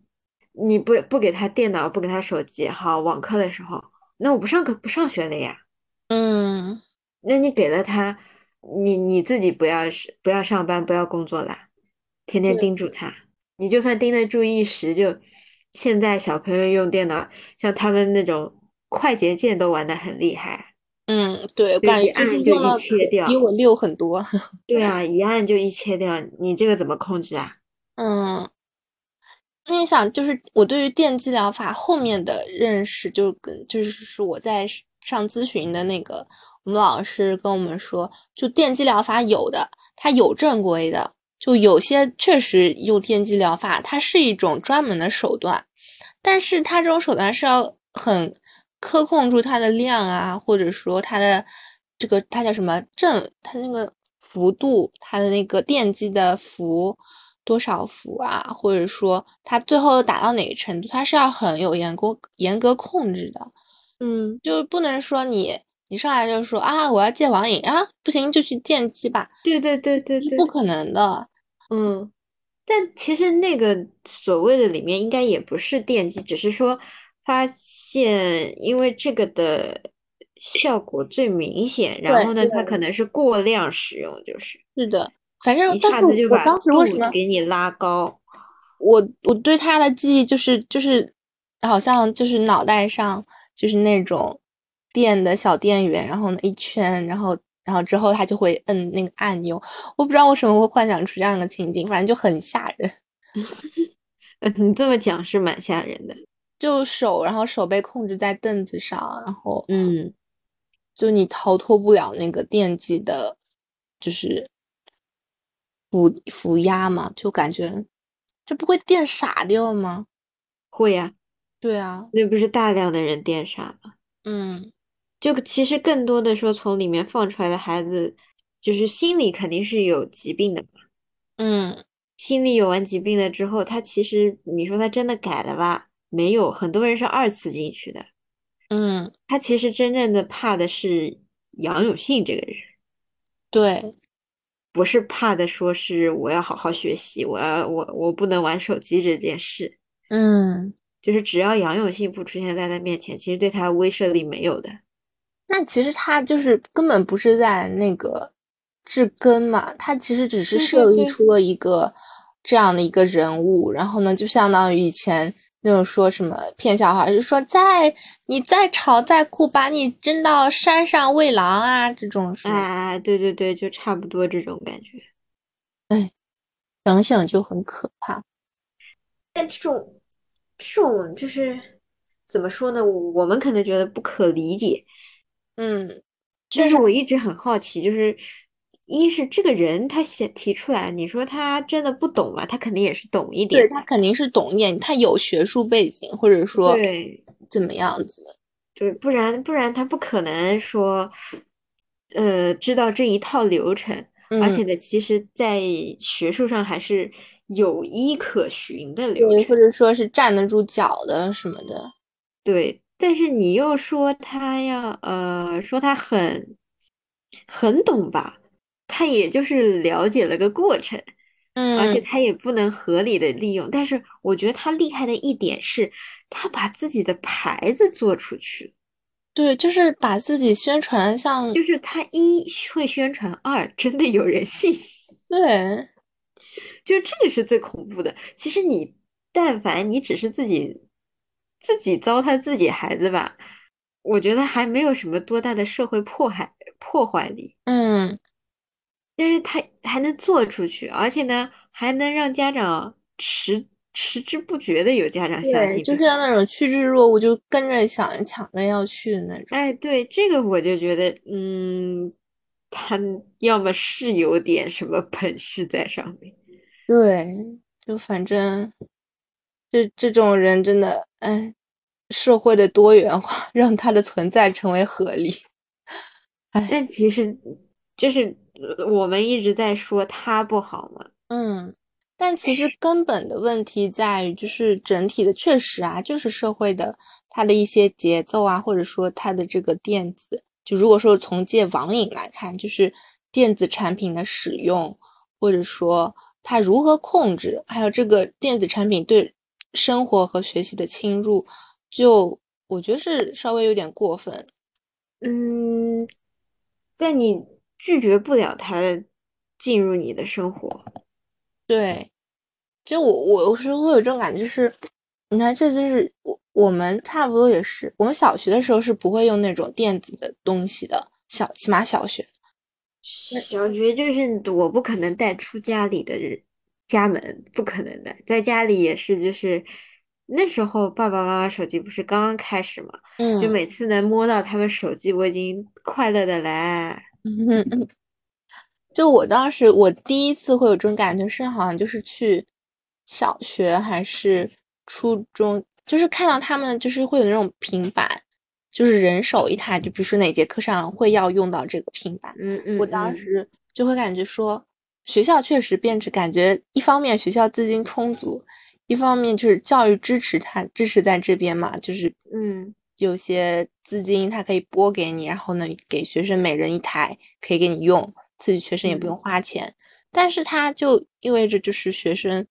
你不不给他电脑，不给他手机，好网课的时候，那我不上课不上学了呀。嗯，那你给了他，你你自己不要是不要上班，不要工作啦，天天盯住他，你就算盯得住一时就。现在小朋友用电脑，像他们那种快捷键都玩的很厉害。嗯，对，感觉按就一切掉，比我溜很多。对啊，一按就一切掉，你这个怎么控制啊？嗯，你想，就是我对于电击疗法后面的认识，就跟就是说我在上咨询的那个，我们老师跟我们说，就电击疗法有的，它有正规的，就有些确实用电击疗法，它是一种专门的手段，但是它这种手段是要很克控住它的量啊，或者说它的这个它叫什么正，它那个幅度，它的那个电击的幅。多少伏啊，或者说它最后打到哪个程度，它是要很有严格严格控制的，嗯，就不能说你你上来就说啊我要戒网瘾啊，不行就去电击吧，对对对对对，不可能的，嗯，但其实那个所谓的里面应该也不是电击，只是说发现因为这个的效果最明显，然后呢，它可能是过量使用，就是是的。反正一下子就把为什么给你拉高。我我对他的记忆就是就是，好像就是脑袋上就是那种电的小电源，然后呢一圈，然后然后之后他就会摁那个按钮。我不知道为什么会幻想出这样的情景，反正就很吓人。你这么讲是蛮吓人的，就手然后手被控制在凳子上，然后嗯，就你逃脱不了那个电击的，就是。负负压嘛，就感觉这不会电傻掉吗？会呀，对啊，那不是大量的人电傻了。嗯，就其实更多的说，从里面放出来的孩子，就是心理肯定是有疾病的嘛。嗯，心理有完疾病了之后，他其实你说他真的改了吧？没有，很多人是二次进去的。嗯，他其实真正的怕的是杨永信这个人。对。不是怕的，说是我要好好学习，我要我我不能玩手机这件事。嗯，就是只要杨永信不出现在他面前，其实对他威慑力没有的。那其实他就是根本不是在那个治根嘛，他其实只是设立出了一个这样的一个人物，然后呢，就相当于以前。那种说什么骗小孩，就说再你再吵再哭，把你扔到山上喂狼啊，这种是啊，对对对，就差不多这种感觉。哎，想想就很可怕。但这种这种就是怎么说呢？我们可能觉得不可理解。嗯，但是我一直很好奇，就是。一是这个人他写提出来，你说他真的不懂吧？他肯定也是懂一点，对他肯定是懂一点，他有学术背景，或者说对怎么样子？对，不然不然他不可能说，呃，知道这一套流程，而且呢，其实在学术上还是有依可循的流程，或者说是站得住脚的什么的。对，但是你又说他要呃，说他很很懂吧？他也就是了解了个过程，嗯，而且他也不能合理的利用。但是我觉得他厉害的一点是，他把自己的牌子做出去对，就是把自己宣传像，就是他一会宣传，二真的有人信。对，就这个是最恐怖的。其实你但凡你只是自己自己糟蹋自己孩子吧，我觉得还没有什么多大的社会破害破坏力。嗯。但是他还能做出去，而且呢，还能让家长迟迟之不觉的有家长相信，就像那种趋之若鹜，就跟着想抢着要去的那种。哎，对这个我就觉得，嗯，他要么是有点什么本事在上面。对，就反正这这种人真的，哎，社会的多元化 让他的存在成为合理。哎，但其实就是。我们一直在说他不好嘛，嗯，但其实根本的问题在于，就是整体的确实啊，就是社会的它的一些节奏啊，或者说它的这个电子，就如果说从戒网瘾来看，就是电子产品的使用，或者说它如何控制，还有这个电子产品对生活和学习的侵入，就我觉得是稍微有点过分。嗯，但你。拒绝不了他进入你的生活，对，就我我有时候会有这种感觉，就是你看，这就是我我们差不多也是，我们小学的时候是不会用那种电子的东西的，小起码小学，小学就是我不可能带出家里的人家门，不可能的，在家里也是就是那时候爸爸妈妈手机不是刚刚开始嘛，就嗯每次能摸到他们手机，我已经快乐的来。嗯，就我当时我第一次会有这种感觉是，好像就是去小学还是初中，就是看到他们就是会有那种平板，就是人手一台，就比如说哪节课上会要用到这个平板，嗯嗯我当嗯，时就会感觉说，学校确实变质，感觉一方面学校资金充足，一方面就是教育支持它支持在这边嘛，就是嗯。有些资金它可以拨给你，然后呢给学生每人一台可以给你用，自己学生也不用嗯。花钱，但是它就意味着就是学生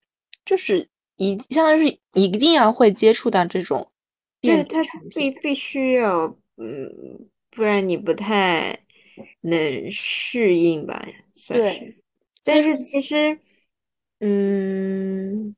就是一相当于是一定要会接触到这种对，电子他产品，必必须要，嗯，不然你不太能适应吧，算，是。但是其实，嗯，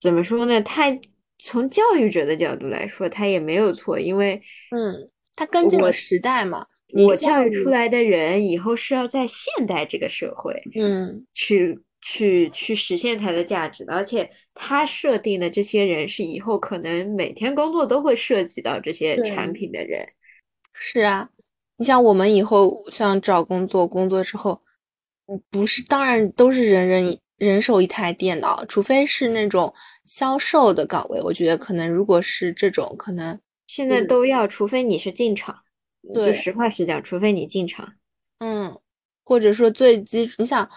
怎么说呢？他从教育者的角度来说，他也没有错，因为嗯，他跟进了时代嘛，你我，教育出来的人以后是要在现代这个社会嗯，去去去实现它的价值的，而且他设定的这些人是以后可能每天工作都会涉及到这些产。品的人。是啊，你像我们以后像找工作，工作之后，嗯不是，当然都是人人人手一台电脑，除非是那种销售的岗位，我觉得可能如果是这种，可能现在都要，除非你是进厂，对实话实讲，除非你进厂。嗯，或者说最基础，你想，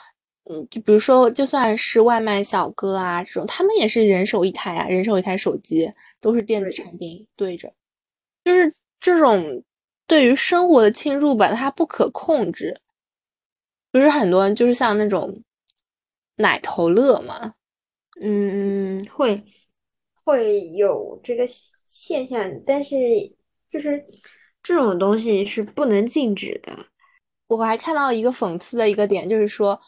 嗯，就比如说，就算是外卖小哥啊这种，他们也是人手一台啊，人手一台手机，都是电子产品对着，就是这种对于生活的侵入吧，它不可控制。就是很多人就是像那种奶头乐嘛，嗯，会会有这个现象，但是就是这种东西是不能禁止的。我还看到一个讽刺的一个点，就是说，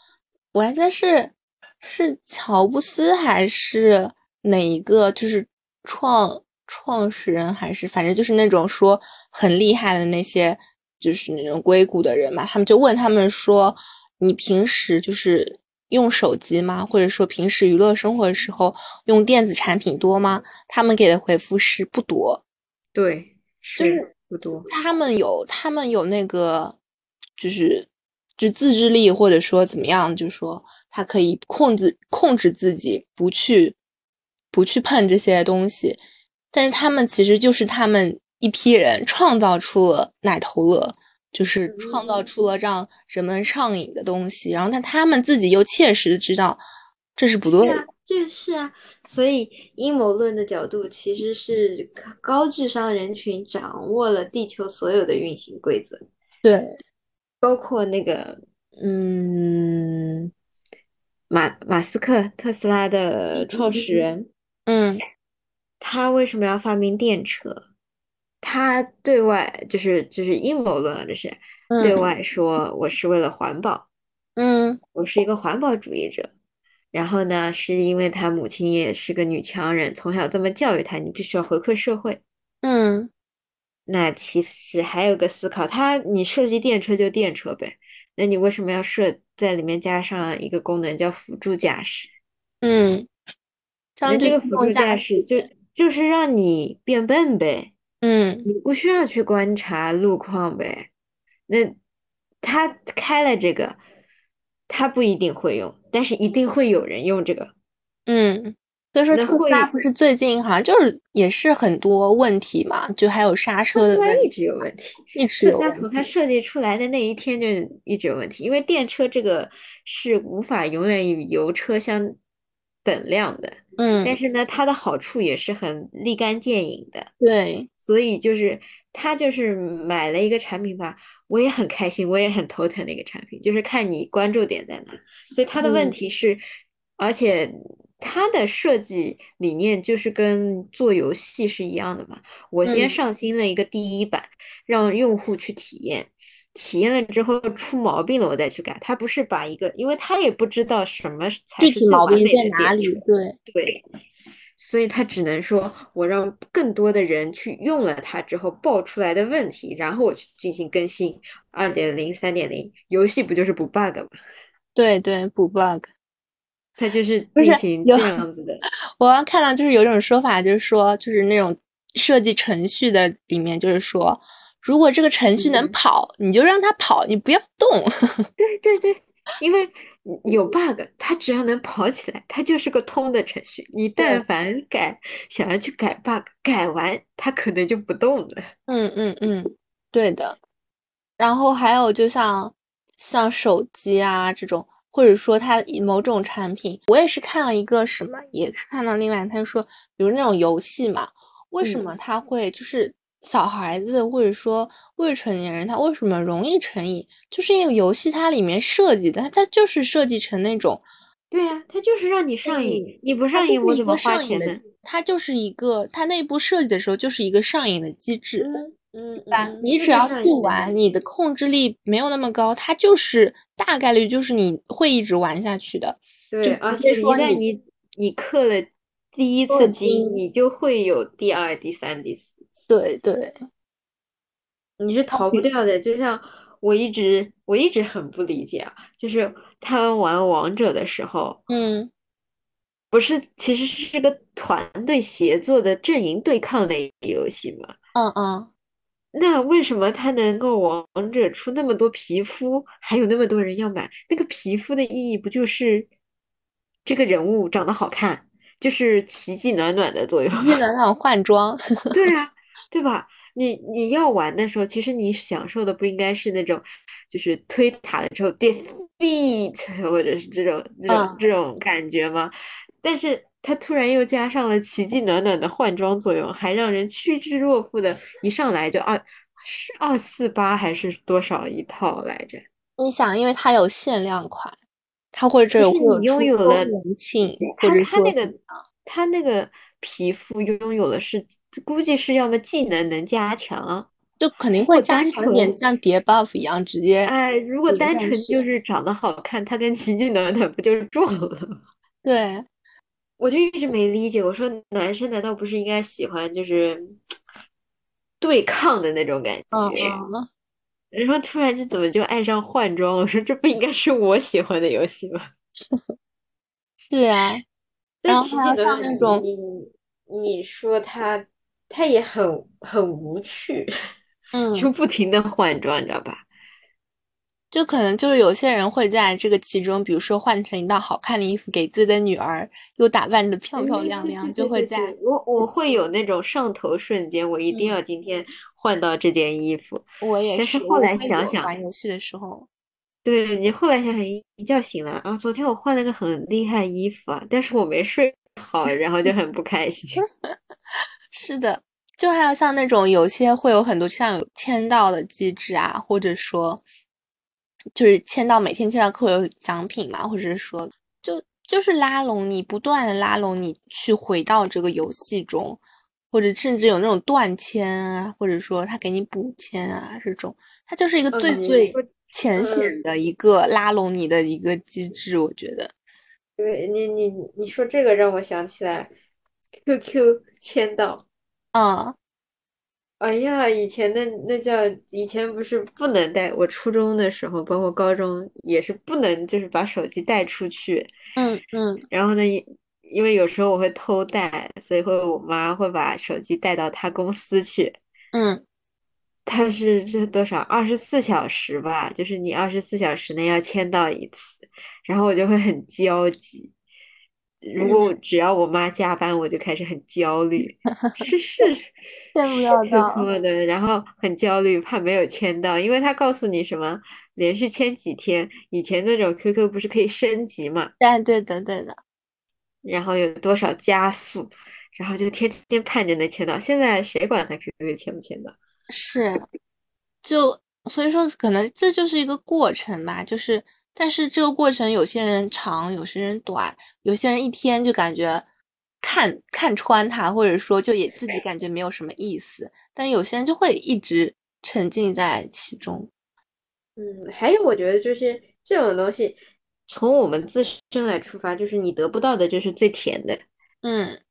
我还在是是乔布斯还是哪一个，就是创创始人还是反正就是那种说很厉害的那些，就是那种硅谷的人嘛，他们就问他们说，你平时就是用手机吗？或者说平时娱乐生活的时候用电子产品多吗？他们给的回复是不多。对，就是不多。他们有他们有那个，就是就自制力，或者说怎么样，就是说他可以控制控制自己不去不去碰这些东西，但是他们其实就是他们一批人创造出了奶头乐，就是创造出了让人们上瘾的东西，然后但他们自己又切实知道这是不对的，这是啊，所以阴谋论的角度其实是高智商人群掌握了地球所有的运行规则，对，包括那个，嗯，马马斯克，特斯拉的创始人，嗯他为什么要发明电车？他对外就是就是阴谋论啊，这是对嗯外说我是为了环保，嗯我是一个环保主义者。然后呢，是因为他母亲也是个女强人，从小这么教育他，你必须要回馈社会。嗯那其实还有个思考，它你设计电车就电车呗，那你为什么要设在里面加上一个功能叫辅助驾驶？嗯，这那这个辅助驾驾驶就就是让你变笨呗，嗯你不需要去观察路况呗。那他开了这个，他不一定会用，但是一定会有人用这个。嗯，所以说特斯拉不是最近好像就是也是很多问题嘛，就还有刹车特斯拉一直有问题，一直特斯拉。从它设计出来的那一天就一直有问题，因为电车这个是无法永远与油车相等量的，嗯但嗯，是呢，它的好处也是很立竿见影的。对，所以就是他就是买了一个产品吧，我也很开心，我也很头疼的一个产品，就是看你关注点在哪。所以他的问嗯题是，而且他的设计理念就是跟做游戏是一样的嘛。我先嗯，上新了一个第一版，让用户去体验。体验了之后出毛病了，我再去改。他不是把一个，因为他也不知道什么才具体毛病在哪里？对，对，所以他只能说，我让更多的人去用了它之后爆出来的问题，然后我去进行更新，二点零、三点零，游戏不就是补 bug 吗？对对，补 bug。它就是不是这样子的。我刚看到就是有一种说法，就是说就是那种设计程序的里面，就是说如果这个程序能嗯跑，你就让它跑，你不要动。对对对，因为有 bug，它只要能跑起来，它就是个通的程序。你但凡改，想要去改 bug，改完它可能就不动了。嗯嗯嗯，对的。然后还有就像像手机啊这种，或者说它某种产品，我也是看了一个什么，也是看到另外他说，比如那种游戏嘛，为什么嗯它会就是小孩子或者说未成年人，他为什么容易成瘾？就是因为游戏它里面设计的，它就是设计成那种。对呀、它就是让你上瘾嗯，你不上瘾我怎么花上瘾的钱呢？，它就是一个，它内部设计的时候就是一个上瘾的机制。嗯嗯吧，你只要不玩，你的控制力没有那么高，它就是大概率就是你会一直玩下去的。对，而且一旦你你氪了第一次金，你就会有第二、第三、第四。对对，你是逃不掉的。就像我一直我一直很不理解啊，就是他们玩王者的时候，嗯不是其实是个团队协作的阵营对抗类游戏嘛？嗯嗯，那为什么他能够王者出那么多皮肤，还有那么多人要买？那个皮肤的意义不就是这个人物长得好看，就是奇迹暖暖的作用？一暖暖 换装，对啊，对吧？你你要玩的时候，其实你享受的不应该是那种，就是推塔的时候 defeat 或者是这种这种嗯这种感觉吗？但是它突然又加上了奇迹暖暖的换装作用，还让人趋之若鹜的，一上来就二是二四八还是多少一套来着？你想，因为它有限量款，它或者拥有了年庆，或它它那个它那个皮肤拥有的是，估计是要么技能能加强。就肯定会加强一点，像叠 buff 一样，直接哎，如果单纯就是长得好看，它跟奇迹暖暖不就是撞了吗？对，我就一直没理解，我说男生难道不是应该喜欢就是对抗的那种感嗯觉？嗯，然后突然就怎么就爱上换装？我说这不应该是我喜欢的游戏吗？是啊，但奇还有像那种你你说他他也很很无趣，嗯。就不停的换装，你知道吧？就可能就是有些人会在这个其中，比如说换成一套好看的衣服给自己的女儿，又打扮的漂漂亮亮，就会在我我会有那种上头瞬间，我一定嗯要今天换到这件衣服。我也是，但是后来想想玩游戏的时候，对你后来想想一一觉醒来啊，昨天我换了个很厉害衣服啊，但是我没睡好，然后就很不开心。是的，就还有像那种有些会有很多像有签到的机制啊，或者说就是签到每天签到会有奖品嘛，或者是说就就是拉拢你，不断的拉拢你去回到这个游戏中，或者甚至有那种断签啊，或者说他给你补签啊这种，它就是一个最嗯最浅显的一个拉拢你的一个机制，我觉得。对你你你说这个让我想起来，QQ 签到。嗯哎呀，以前那那叫以前不是不能带，我初中的时候，包括高中也是不能，就是把手机带出去。嗯嗯然后呢，因因为有时候我会偷带，所以会我妈会把手机带到她公司去。嗯 它是这多少？二十四小时吧，就是你二十四小时内要签到一次，然后我就会很焦急。如果我只要我妈加班，我就开始很焦虑，是是 见不是了到 QQ 的，然后很焦虑，怕没有签到，因为他告诉你什么连续签几天，以前那种 QQ 不是可以升级嘛，对对的对的。然后有多少加速，然后就天天盼着能签到。现在谁管他 QQ 签不签到？是，就所以说，可能这就是一个过程吧。就是，但是这个过程有些人长，有些人短，有些人一天就感觉看看穿它，或者说就也自己感觉没有什么意思。但有些人就会一直沉浸在其中。嗯，还有我觉得就是这种东西，从我们自身来出发，就是你得不到的就是最甜的。嗯，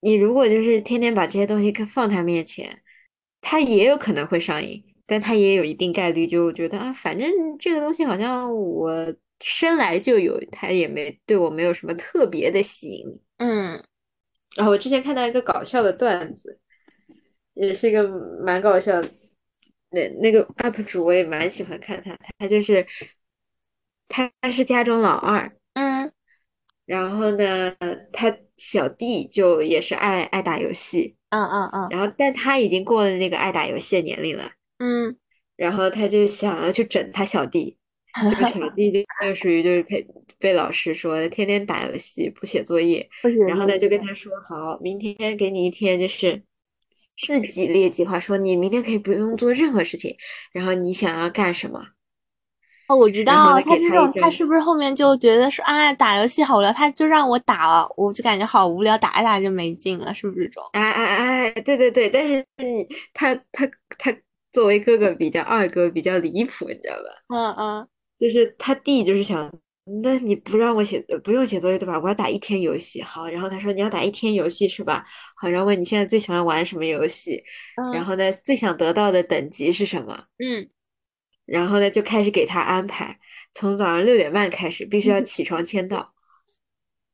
你如果就是天天把这些东西放他面前，他也有可能会上瘾，但他也有一定概率就觉得啊，反正这个东西好像我生来就有，他也没对我没有什么特别的吸引力。嗯，然后我之前看到一个搞笑的段子，也是一个蛮搞笑的。那那个 UP 主我也蛮喜欢看他，他就是他是家中老二，嗯，然后呢，他小弟就也是爱爱打游戏，嗯嗯嗯，然后但他已经过了那个爱打游戏的年龄了，嗯，然后他就想要去整他小弟，这个小弟就 就属于就是被被老师说天天打游戏不写作业，然后呢就跟他说好，明天给你一天就是。自己列计划，说你明天可以不用做任何事情，然后你想要干什么？哦，我知道，他这种他是不是后面就觉得说，啊，打游戏好无聊，他就让我打了，我就感觉好无聊，打一打就没劲了，是不是这种？哎哎哎，对对对，但是你他他他作为哥哥比较二哥比较离谱，你知道吧？嗯嗯，就是他弟就是想。那你不让我写，不用写作业对吧？我要打一天游戏，好。然后他说你要打一天游戏是吧？好，然后问你现在最喜欢玩什么游戏？然后呢，最想得到的等级是什么？嗯。然后呢，就开始给他安排，从早上六点半开始，必须要起床签到。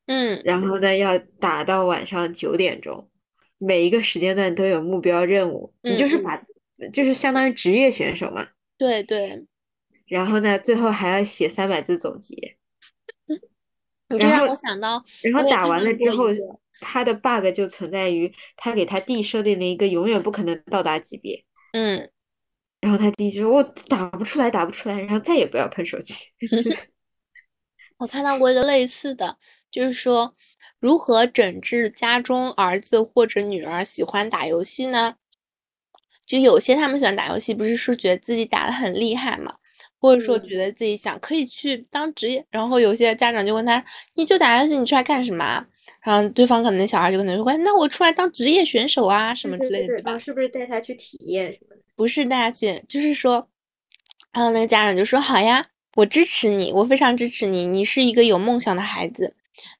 嗯。然后呢，要打到晚上九点钟，每一个时间段都有目标任务。你就是把，就是相当于职业选手嘛。对对。然后呢，最后还要写三百字总结。你这让我想到，然后打完了之后，他的 bug 就存在于他给他弟设定了一个永远不可能到达级别。嗯，然后他弟就说：“我打不出来，打不出来，然后再也不要碰手机。”我看到过一个类似的，就是说如何整治家中儿子或者女儿喜欢打游戏呢？就有些他们喜欢打游戏，不是说觉得自己打的很厉害嘛？或者说觉得自己想可以去当职业，然后有些家长就问他：“你就打游戏，你出来干什么？”然后对方可能小孩就可能说：“那我出来当职业选手啊，什么之类的，对吧？”是不是带他去体验什么的？不是带他去，就是说，然后那个家长就说：“好呀，我支持你，我非常支持你，你是一个有梦想的孩子。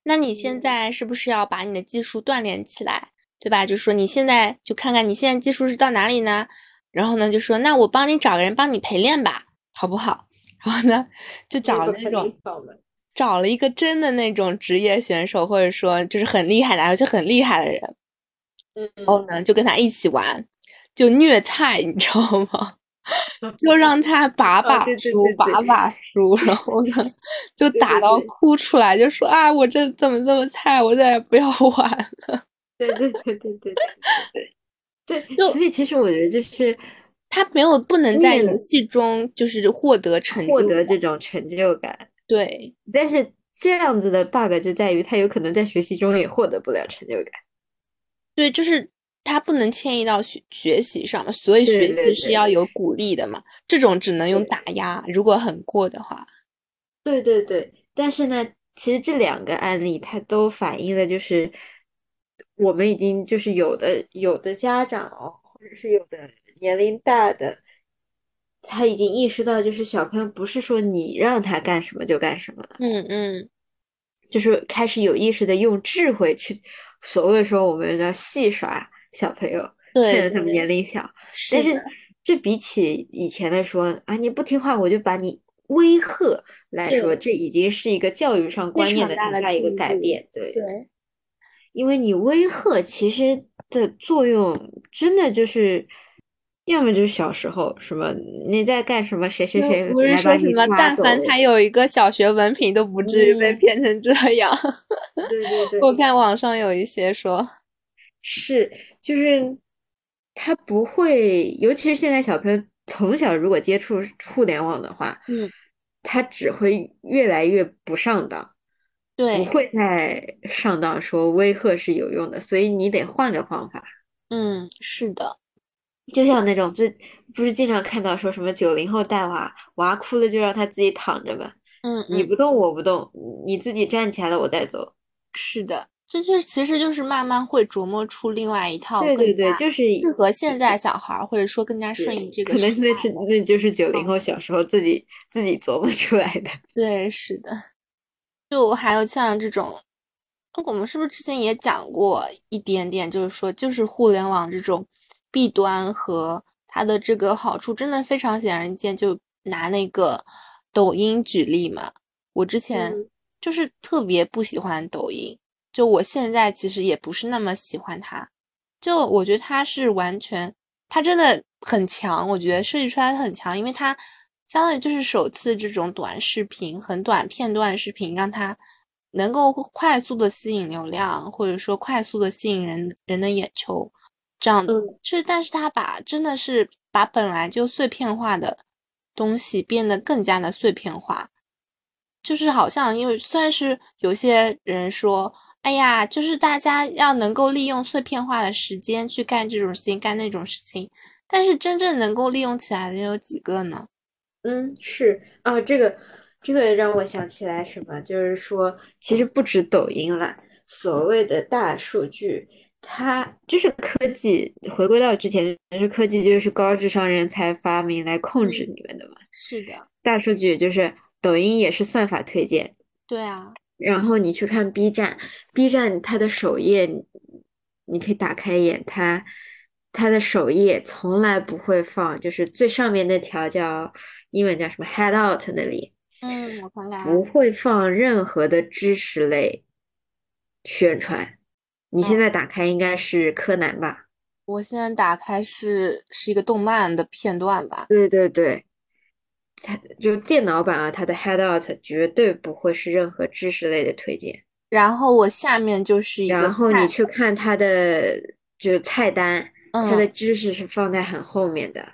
那你现在是不是要把你的技术锻炼起来，对吧？就说你现在就看看你现在技术是到哪里呢？然后呢，就说那我帮你找个人帮你陪练吧。”好不好？然后呢，就找了那种，找了一个真的那种职业选手，或者说就是很厉害的，而且很厉害的人。然后呢，就跟他一起玩，就虐菜，你知道吗？就让他 把把输，把把输，然后呢，就打到哭出来，就说啊，我这怎么这么菜，我再也不要玩了。对对对对对对对，所以其实我觉得就是。他没有不能在游戏中就是获得成获得这种成就感，对。但是这样子的 bug 就在于他有可能在学习中也获得不了成就感，对，就是他不能迁移到学学习上嘛，所以学习是要有鼓励的嘛。这种只能用打压，如果很过的话。对对对，但是呢，其实这两个案例它都反映了，就是我们已经就是有的有的家长哦或者是有的。年龄大的，他已经意识到，就是小朋友不是说你让他干什么就干什么了。嗯嗯，就是开始有意识的用智慧去，所谓的说我们要戏耍小朋友，趁着他们年龄小。但是这比起以前的说啊，你不听话我就把你威吓来说，这已经是一个教育上观念的很大一个改变。对对，因为你威吓其实的作用真的就是。要么就是小时候什么你在干什么，谁谁谁不是说什么，但凡他有一个小学文凭，都不至于被骗成这样。对对对，我看网上有一些说，是就是他不会，尤其是现在小朋友从小如果接触互联网的话，嗯，他只会越来越不上当，对，不会再上当。说威吓是有用的，所以你得换个方法。嗯，是的。就像那种，最不是经常看到说什么九零后带娃，娃哭了就让他自己躺着吧。嗯，你不动我不动，你自己站起来了我再走。是的，这就其实就是慢慢会琢磨出另外一套对对对，就是适合现在小孩或者说更加顺应这个。可能那是那就是九零后小时候自己自己琢磨出来的。对，是的。就还有像这种，我们是不是之前也讲过一点点？就是说，就是互联网这种。弊端和它的这个好处真的非常显而易见，就拿那个抖音举例嘛，我之前就是特别不喜欢抖音，就我现在其实也不是那么喜欢它。就我觉得它是完全，它真的很强。我觉得设计出来很强，因为它相当于就是首次这种短视频、很短片段视频，让它能够快速的吸引流量，或者说快速的吸引人人的眼球。这样，是，但是他把真的是把本来就碎片化的东西变得更加的碎片化，就是好像因为虽然是有些人说。哎呀，就是大家要能够利用碎片化的时间去干这种事情，干那种事情，但是真正能够利用起来的有几个呢？嗯，是啊，这个这个让我想起来什么，就是说，其实不止抖音了，所谓的大数据，它就是科技，回归到之前，是科技就是高智商人才发明来控制你们的嘛？是的，大数据就是抖音也是算法推荐。对啊。然后你去看 B 站，B 站它的首页，你可以打开一眼，它它的首页从来不会放，就是最上面那条叫英文叫什么 Head Out 那里，嗯，我看看，不会放任何的知识类宣传。你现在打开应该是柯南吧？我现在打开是是一个动漫的片段吧？对对对。它就电脑版啊，它的 Headout 绝对不会是任何知识类的推荐。然后我下面就是一个，然后你去看它的就是菜单，它的知识是放在很后面的。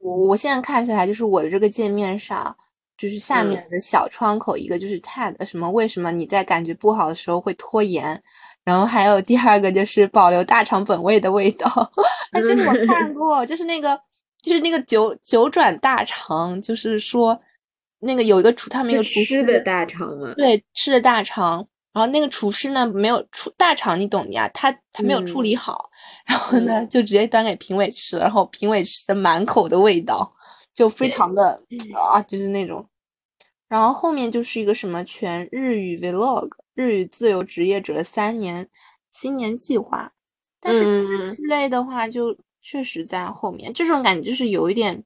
我我现在看起来就是我的这个界面上，就是下面的小窗口一个就是 Tag 什么为什么你在感觉不好的时候会拖延，然后还有第二个就是保留大肠本味的味道。哎，这个我看 过，就是那个。就是那个九九转大肠，就是说，那个有一个厨，他们有厨师的大肠嘛，对，吃的大肠。然后那个厨师呢，没有处大肠，你懂的呀，他他没有处理好，然后呢，就直接端给评委吃，然后评委吃的满口的味道，就非常的啊，就是那种。然后后面就是一个什么全日语 vlog，日语自由职业者的三年新年计划，但是这系类的话就。确实在后面，这种感觉就是有一点，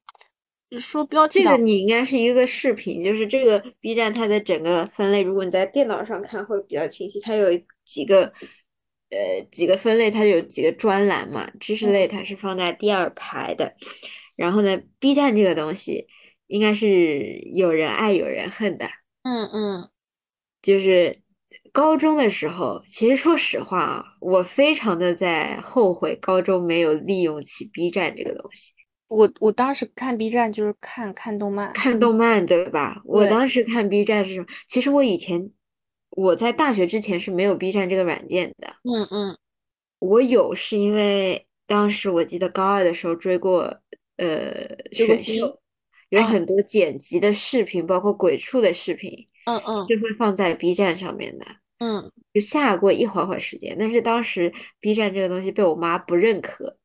说标题。这个你应该是一个视频，就是这个 B 站它的整个分类，如果你在电脑上看会比较清晰。它有几个，呃，几个分类，它有几个专栏嘛。知识类它是放在第二排的，然后呢，B 站这个东西应该是有人爱有人恨的。嗯嗯，就是。高中的时候，其实说实话啊，我非常的在后悔高中没有利用起 B 站这个东西。我我当时看 B 站就是看看动漫，看动漫对吧？我当时看 B 站是什么，其实我以前我在大学之前是没有 B 站这个软件的。嗯嗯，我有是因为当时我记得高二的时候追过呃选秀，有很多剪辑的视频，包括鬼畜的视频，嗯嗯，就会放在 B 站上面的。嗯，就下过一会儿会儿时间，但是当时 B 站这个东西被我妈不认可，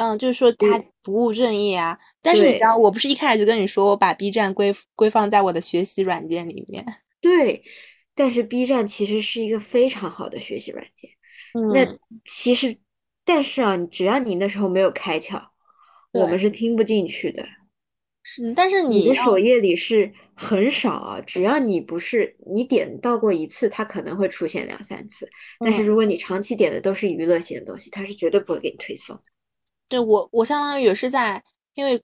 嗯，就是说他不务正业啊。但是你知道，我不是一开始就跟你说，我把 B 站归归放在我的学习软件里面。对，但是 B 站其实是一个非常好的学习软件。那其实，但是啊，只要你那时候没有开窍，我们是听不进去的。是，但是你的首页里是很少啊。只要你不是你点到过一次，它可能会出现两三次。但是如果你长期点的都是娱乐性的东西，它是绝对不会给你推送。对我，我相当于也是在，因为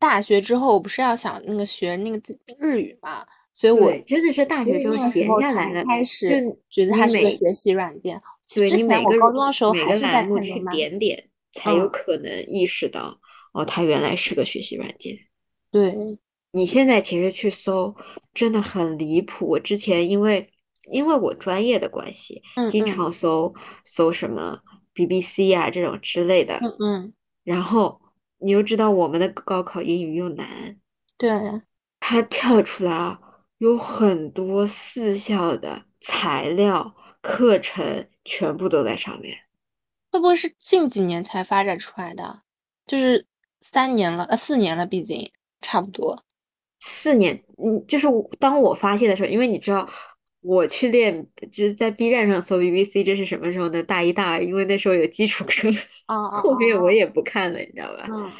大学之后我不是要想那个学那个日语嘛，所以我真的是大学之后闲下来了，开始觉得它是个学习软件。之前我高中的时候还是栏目去点点，才有可能意识到哦，它原来是个学习软件。对你现在其实去搜真的很离谱。我之前因为因为我专业的关系，经常搜搜什么 BBC 啊这种之类的。嗯嗯。然后你又知道我们的高考英语又难，对，它跳出来啊，有很多四校的材料课程全部都在上面。会不会是近几年才发展出来的？就是三年了，呃，四年了，毕竟。差不多四年，嗯，就是当我发现的时候，因为你知道我去练，就是在 B 站上搜 BBC，这是什么时候呢？大一、大二，因为那时候有基础课，啊后面我也不看了，你知道吧？嗯，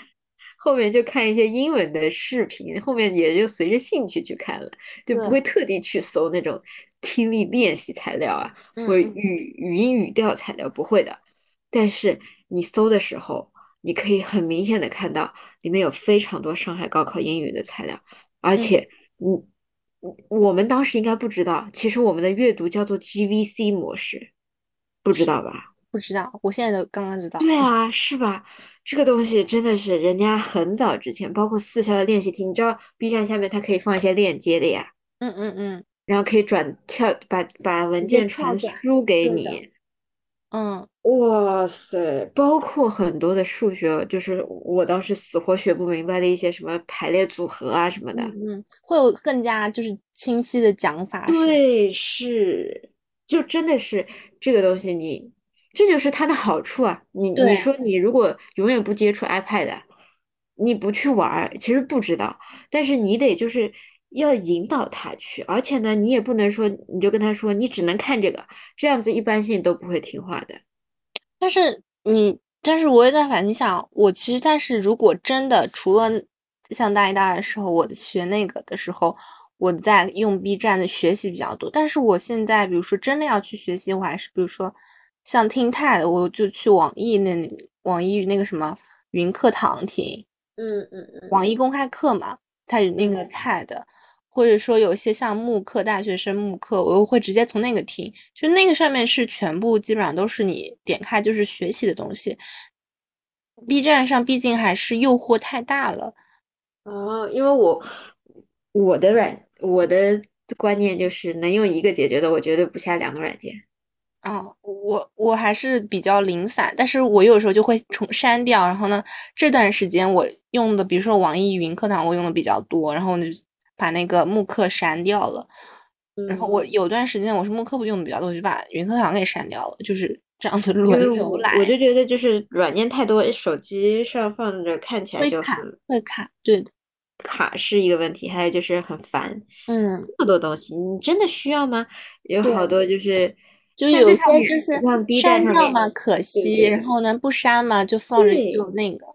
后面就看一些英文的视频，后面也就随着兴趣去看了，就不会特地去搜那种听力练习材料啊，或语语音语调材料，不会的。但是你搜的时候，你可以很明显的看到里面有非常多上海高考英语的材料，而且你。我我们当时应该不知道，其实我们的阅读叫做 GVC 模式，不知道吧？不知道，我现在都刚刚知道。对啊，是吧？这个东西真的是人家很早之前，包括四校的练习题，你知道 B 站下面它可以放一些链接的呀。嗯嗯嗯。然后可以转跳，把把文件传输给你。嗯。哇塞，包括很多的数学，就是我当时死活学不明白的一些什么排列组合啊什么的，嗯，会有更加就是清晰的讲法。对，是，就真的是这个东西，你这就是它的好处啊。你你说你如果永远不接触 iPad，你不去玩，其实不知道，但是你得就是要引导他去，而且呢，你也不能说你就跟他说你只能看这个，这样子一般性都不会听话的。但是你，但是我也在反，你想，我其实，但是如果真的除了像大一、大二的时候，我学那个的时候，我在用 B 站的学习比较多。但是我现在，比如说真的要去学习，我还是比如说像听 TED，我就去网易那网易那个什么云课堂听，嗯嗯嗯，网易公开课嘛，它有那个 TED。或者说有些像慕课，大学生慕课，我又会直接从那个听，就那个上面是全部基本上都是你点开就是学习的东西。B 站上毕竟还是诱惑太大了。哦，因为我我的软我的观念就是能用一个解决的，我绝对不下两个软件。哦，我我还是比较零散，但是我有时候就会重删掉。然后呢，这段时间我用的，比如说网易云课堂，我用的比较多，然后就。把那个慕课删掉了，然后我有段时间我是慕课不用的比较多，我就把云课堂给删掉了，就是这样子 轮流来。我就觉得就是软件太多，手机上放着看起来就很，会卡，对的，卡是一个问题，还有就是很烦。嗯，这么多东西，你真的需要吗？有好多就是，就有些就是删掉嘛，可惜，然后呢不删嘛，就放着就那个。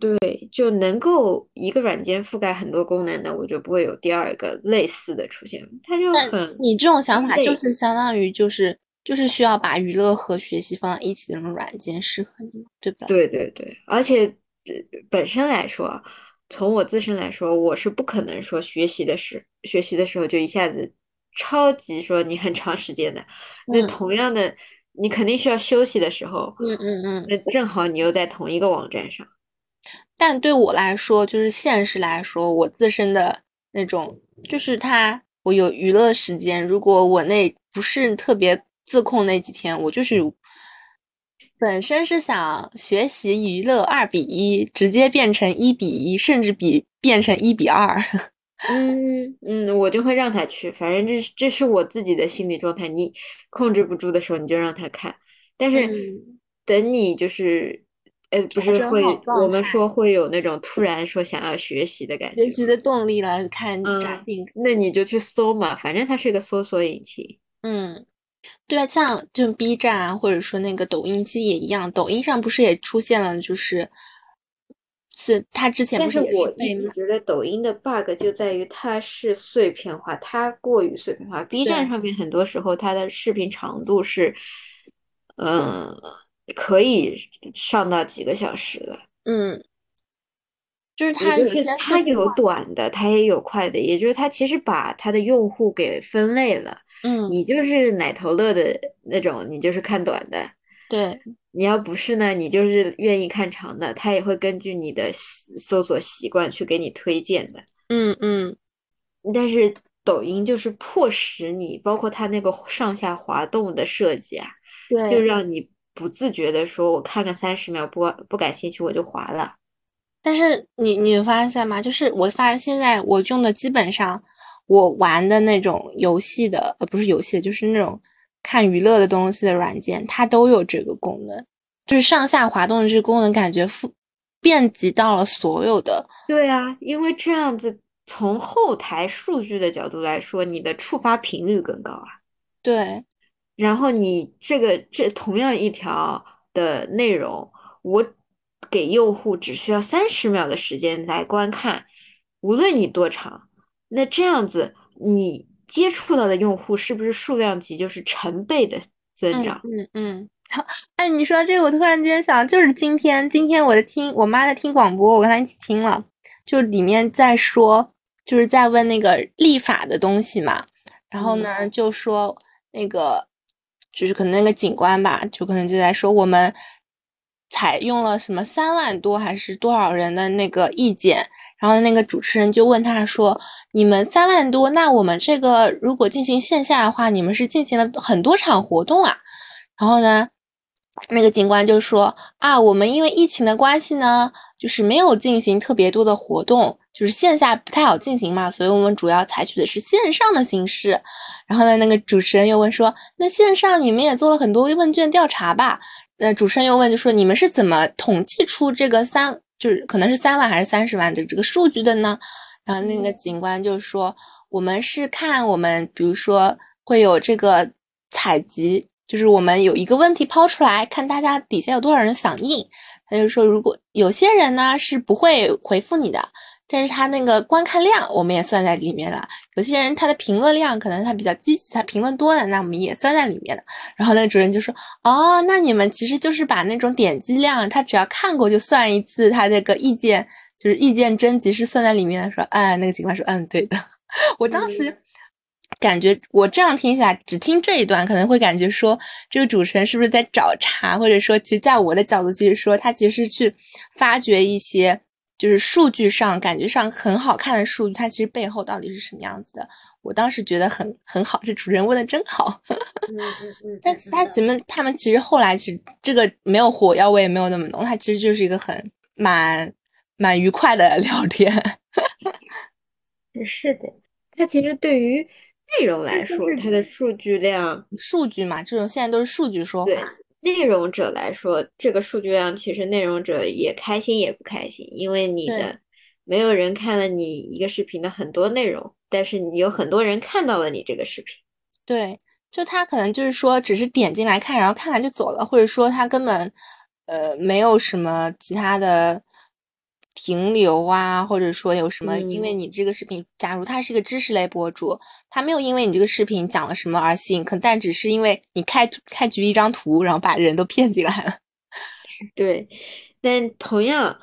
对，就能够一个软件覆盖很多功能的，我就不会有第二个类似的出现。它就很，你这种想法就是相当于就是就是需要把娱乐和学习放在一起的那种软件适合你，对吧？对对对，而且本身来说，从我自身来说，我是不可能说学习的时学习的时候就一下子超级说你很长时间的。那同样的，你肯定需要休息的时候，嗯嗯嗯，那正好你又在同一个网站上。但对我来说，就是现实来说，我自身的那种，就是他，我有娱乐时间。如果我那不是特别自控那几天，我就是本身是想学习娱乐二比一，直接变成一比一，甚至比变成一比二。嗯嗯，我就会让他去，反正这这是我自己的心理状态。你控制不住的时候，你就让他看。但是等你就是。呃，不是会，我们说会有那种突然说想要学习的感觉，学习的动力了，看抓紧，那你就去搜嘛，反正它是一个搜索引擎。嗯，对啊，像就 B 站啊，或者说那个抖音，其实也一样，抖音上不是也出现了，就是是它之前不是也是被觉得抖音的 bug 就在于它是碎片化，它过于碎片化。B 站上面很多时候它的视频长度是，嗯。可以上到几个小时的，嗯，就是它有些它有短的，它也有快的，也就是它其实把它的用户给分类了，嗯，你就是奶头乐的那种，你就是看短的，对，你要不是呢，你就是愿意看长的，它也会根据你的搜索习惯去给你推荐的，嗯嗯，但是抖音就是迫使你，包括它那个上下滑动的设计啊，对，就让你。不自觉的说，我看个三十秒，不不感兴趣，我就划了。但是你你发现吗？就是我发现现在我用的基本上，我玩的那种游戏的，呃，不是游戏，就是那种看娱乐的东西的软件，它都有这个功能，就是上下滑动的这个功能，感觉复遍及到了所有的。对啊，因为这样子从后台数据的角度来说，你的触发频率更高啊。对。然后你这个这同样一条的内容，我给用户只需要三十秒的时间来观看，无论你多长，那这样子你接触到的用户是不是数量级就是成倍的增长？嗯嗯。哎，你说这个，我突然间想，就是今天，今天我在听我妈在听广播，我跟她一起听了，就里面在说，就是在问那个立法的东西嘛，然后呢，就说那个，就是可能那个警官吧，就可能就在说我们采用了什么三万多还是多少人的那个意见，然后那个主持人就问他说，你们三万多，那我们这个如果进行线下的话，你们是进行了很多场活动啊，然后呢？那个警官就说啊，我们因为疫情的关系呢，就是没有进行特别多的活动，就是线下不太好进行嘛，所以我们主要采取的是线上的形式。然后呢，那个主持人又问说，那线上你们也做了很多问卷调查吧？那主持人又问就说，你们是怎么统计出这个三，就是可能是三万还是三十万的这个数据的呢？然后那个警官就说，我们是看我们，比如说会有这个采集。就是我们有一个问题抛出来，看大家底下有多少人响应。他就说，如果有些人呢是不会回复你的，但是他那个观看量我们也算在里面了。有些人他的评论量可能他比较积极，他评论多的，那我们也算在里面了。然后那个主任就说，哦，那你们其实就是把那种点击量，他只要看过就算一次，他这个意见就是意见征集是算在里面的。说，哎，那个警官说，嗯，对的。我当时。感觉我这样听下来，只听这一段可能会感觉说，这个主持人是不是在找茬，或者说，其实在我的角度，其实说他其实是去发掘一些就是数据上感觉上很好看的数据，它其实背后到底是什么样子的。我当时觉得很很好，这主持人问的真好。嗯嗯嗯。但他怎么他们其实后来其实这个没有火药味，没有那么浓，它其实就是一个很蛮蛮愉快的 聊天。是的，他其实对于。内容来说，它的数据量，数据嘛，这种现在都是数据说话。内容者来说，这个数据量其实内容者也开心也不开心，因为你的没有人看了你一个视频的很多内容，但是你有很多人看到了你这个视频。对，就他可能就是说，只是点进来看，然后看完就走了，或者说他根本呃没有什么其他的。停留啊，或者说有什么？因为你这个视频，假如他是一个知识类博主，他没有因为你这个视频讲了什么而吸引，可但只是因为你开开局一张图，然后把人都骗进来了。对，但同样，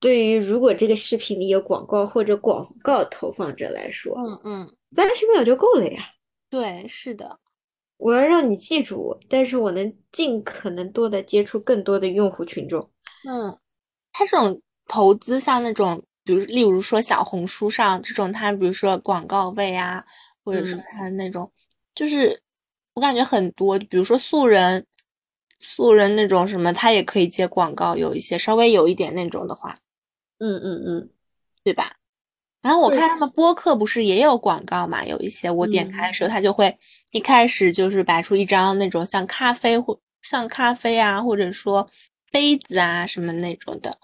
对于如果这个视频里有广告或者广告投放者来说，嗯嗯，三十秒就够了呀。对，是的，我要让你记住我，但是我能尽可能多的接触更多的用户群众。嗯，他这种。投资像那种，比如例如说小红书上这种，它比如说广告位啊，或者说它的那种，就是我感觉很多，比如说素人，素人那种什么，他也可以接广告，有一些稍微有一点那种的话，嗯嗯嗯，对吧？然后我看他们播客不是也有广告嘛，有一些我点开的时候，他就会一开始就是摆出一张那种像咖啡或像咖啡啊，或者说杯子啊什么那种的。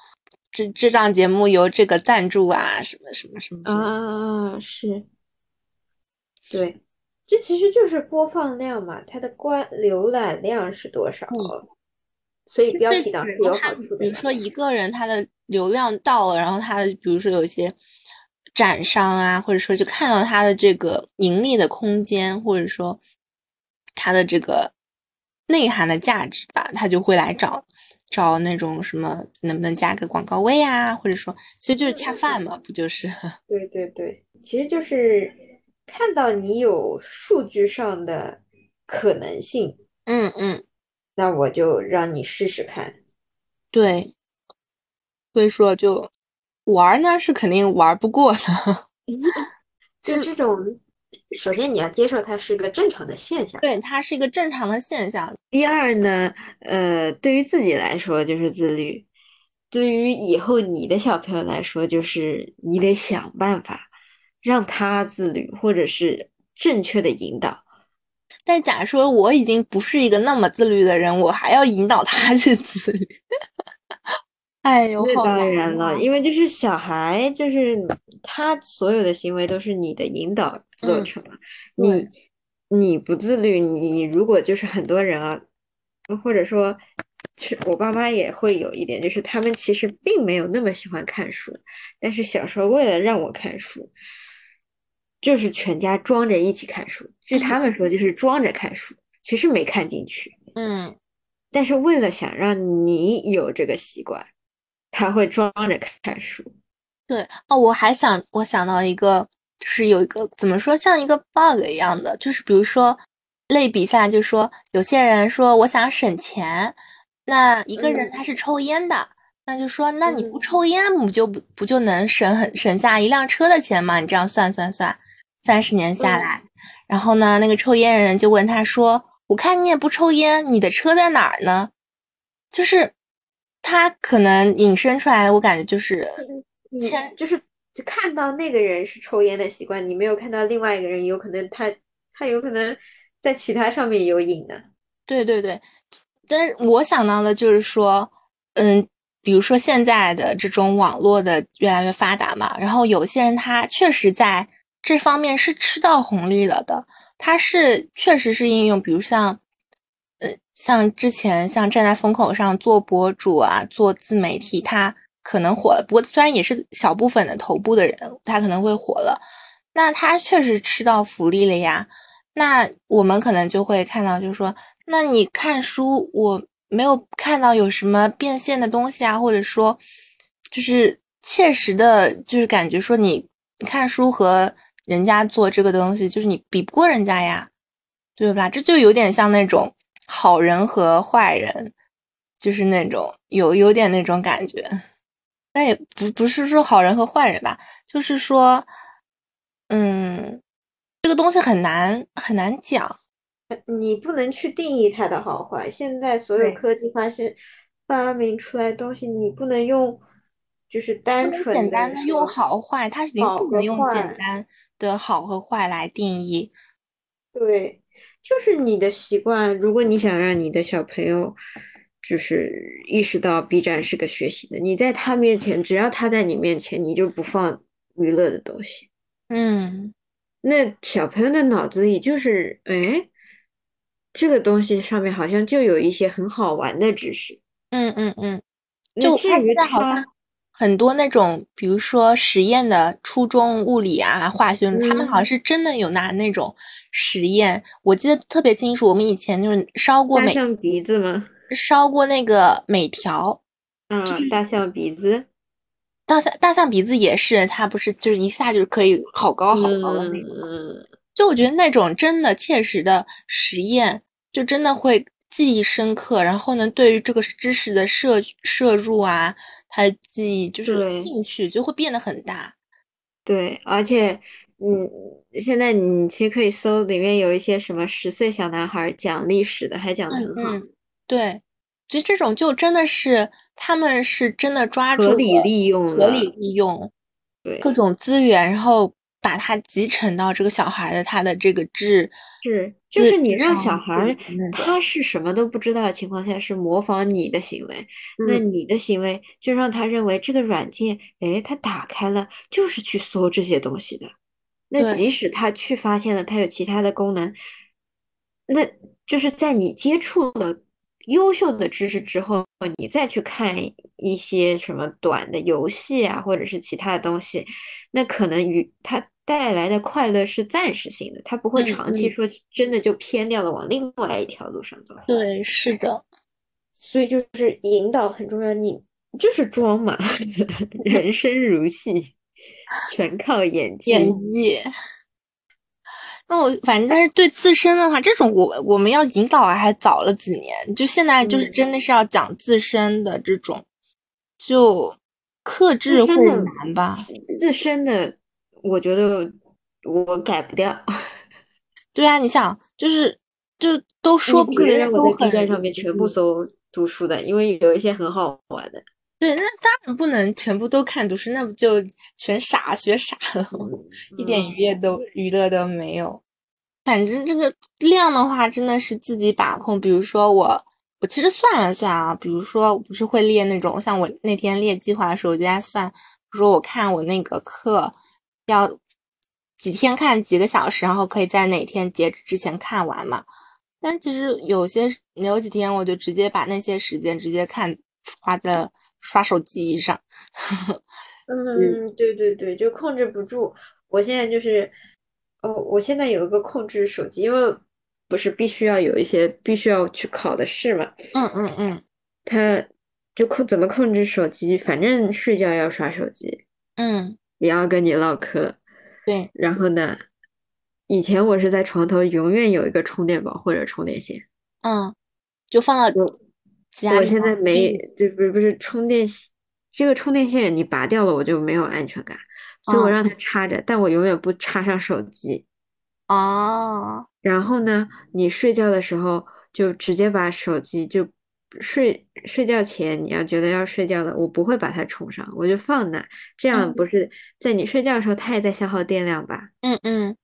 这这档节目由这个赞助啊，什么什么什么啊，是，对，这其实就是播放量嘛，它的观浏览量是多少？所以标题党是有好处的。比如说一个人他的流量到了，然后他的比如说有一些展商啊，或者说就看到他的这个盈利的空间，或者说他的这个内涵的价值吧，他就会来找。找那种什么能不能加个广告位啊，或者说其实就是恰饭嘛，不就是？对对对，其实就是看到你有数据上的可能性，嗯嗯，那我就让你试试看。对，所以说就玩呢是肯定玩不过的，就这种。首先，你要接受它是个正常的现象。对，它是一个正常的现象。第二呢，呃，对于自己来说就是自律；对于以后你的小朋友来说，就是你得想办法让他自律，或者是正确的引导。但假如说我已经不是一个那么自律的人，我还要引导他去自律。哎呦，那当然了，因为就是小孩，就是他所有的行为都是你的引导做成了。你你不自律，你如果就是很多人啊，或者说其实我爸妈也会有一点，就是他们其实并没有那么喜欢看书，但是小时候为了让我看书，就是全家装着一起看书。据他们说，就是装着看书，其实没看进去。嗯，但是为了想让你有这个习惯，他会装着看书。对哦，我还想，我想到一个，就是有一个怎么说，像一个 bug 一样的，就是比如说类比下来，就说有些人说我想省钱。那一个人他是抽烟的，那就说，那你不抽烟，不就不不就能省很省下一辆车的钱吗？你这样算算算，三十年下来，然后呢，那个抽烟的人就问他说：“我看你也不抽烟，你的车在哪儿呢？”就是他可能引申出来的，我感觉就是前，就是看到那个人是抽烟的习惯，你没有看到另外一个人，有可能他他有可能在其他上面有瘾的。对对对。但是我想到的就是说，嗯，比如说现在的这种网络的越来越发达嘛，然后有些人他确实在这方面是吃到红利了的，他是确实是应用，比如像，呃，像之前像站在风口上做博主啊，做自媒体，他可能火了，不过虽然也是小部分的头部的人，他可能会火了，那他确实吃到福利了呀，那我们可能就会看到，就是说。那你看书，我没有看到有什么变现的东西啊，或者说，就是切实的，就是感觉说你看书和人家做这个东西，就是你比不过人家呀，对吧？这就有点像那种好人和坏人，就是那种有有点那种感觉，但也不不是说好人和坏人吧，就是说，嗯，这个东西很难很难讲。你不能去定义它的好坏。现在所有科技发现发明出来东西，你不能用就是单纯简单的用好坏，它是不能用简单的好和坏来定义。对，就是你的习惯。如果你想让你的小朋友就是意识到 B 站是个学习的，你在他面前，只要他在你面前，你就不放娱乐的东西。嗯，那小朋友的脑子里就是哎。这个东西上面好像就有一些很好玩的知识，嗯嗯嗯，就现在好像很多那种，比如说实验的初中物理啊、化学，他们好像是真的有拿那种实验，我记得特别清楚。我们以前就是烧过大象鼻子吗？烧过那个镁条，嗯，大象鼻子，大象大象鼻子也是，它不是就是一下就是可以好高好高的那种。就我觉得那种真的切实的实验，就真的会记忆深刻。然后呢，对于这个知识的摄摄入啊，他的记忆就是兴趣就会变得很大。对，而且，嗯，现在你其实可以搜里面有一些什么十岁小男孩讲历史的，还讲的很好。对，其实这种就真的是他们是真的抓住合理利用，合理利用，对各种资源，然后。把它集成到这个小孩的他的这个智是，就是你让小孩他是什么都不知道的情况下是模仿你的行为，那你的行为就让他认为这个软件，哎，他打开了就是去搜这些东西的。那即使他去发现了他有其他的功能，那就是在你接触了优秀的知识之后，你再去看一些什么短的游戏啊，或者是其他的东西，那可能与他。带来的快乐是暂时性的，它不会长期说真的就偏掉了，往另外一条路上走。对，是的，所以就是引导很重要，你就是装嘛，人生如戏，全靠演技。演技。那我反正但是对自身的话，这种我我们要引导还早了几年，就现在就是真的是要讲自身的这种，就克制会难吧？自身的。我觉得我改不掉。对啊，你想，就是就都说不可能让我在 B 站上面全部搜读书的，因为有一些很好玩的。对，那当然不能全部都看读书，那不就全傻学傻了，一点娱乐都娱乐都没有。反正这个量的话，真的是自己把控。比如说我，我其实算了算啊，比如说我不是会列那种，像我那天列计划的时候，我就在算，比如说我看我那个课。要几天看几个小时，然后可以在哪天截止之前看完嘛？但其实有些有几天，我就直接把那些时间直接看花在刷手机上。嗯，对对对，就控制不住。我现在就是，哦，我现在有一个控制手机，因为不是必须要有一些必须要去考的试嘛。嗯嗯嗯。他就控怎么控制手机？反正睡觉要刷手机。嗯。也要跟你唠嗑。对。然后呢？以前我是在床头永远有一个充电宝或者充电线，嗯，就放到家。我现在没，就不是不是充电线这个充电线你拔掉了我就没有安全感，所以我让它插着，但我永远不插上手机。哦。然后呢，你睡觉的时候就直接把手机就睡睡觉前你要觉得要睡觉了，我不会把它充上，我就放那，这样不是在你睡觉的时候它也在消耗电量吧？嗯嗯。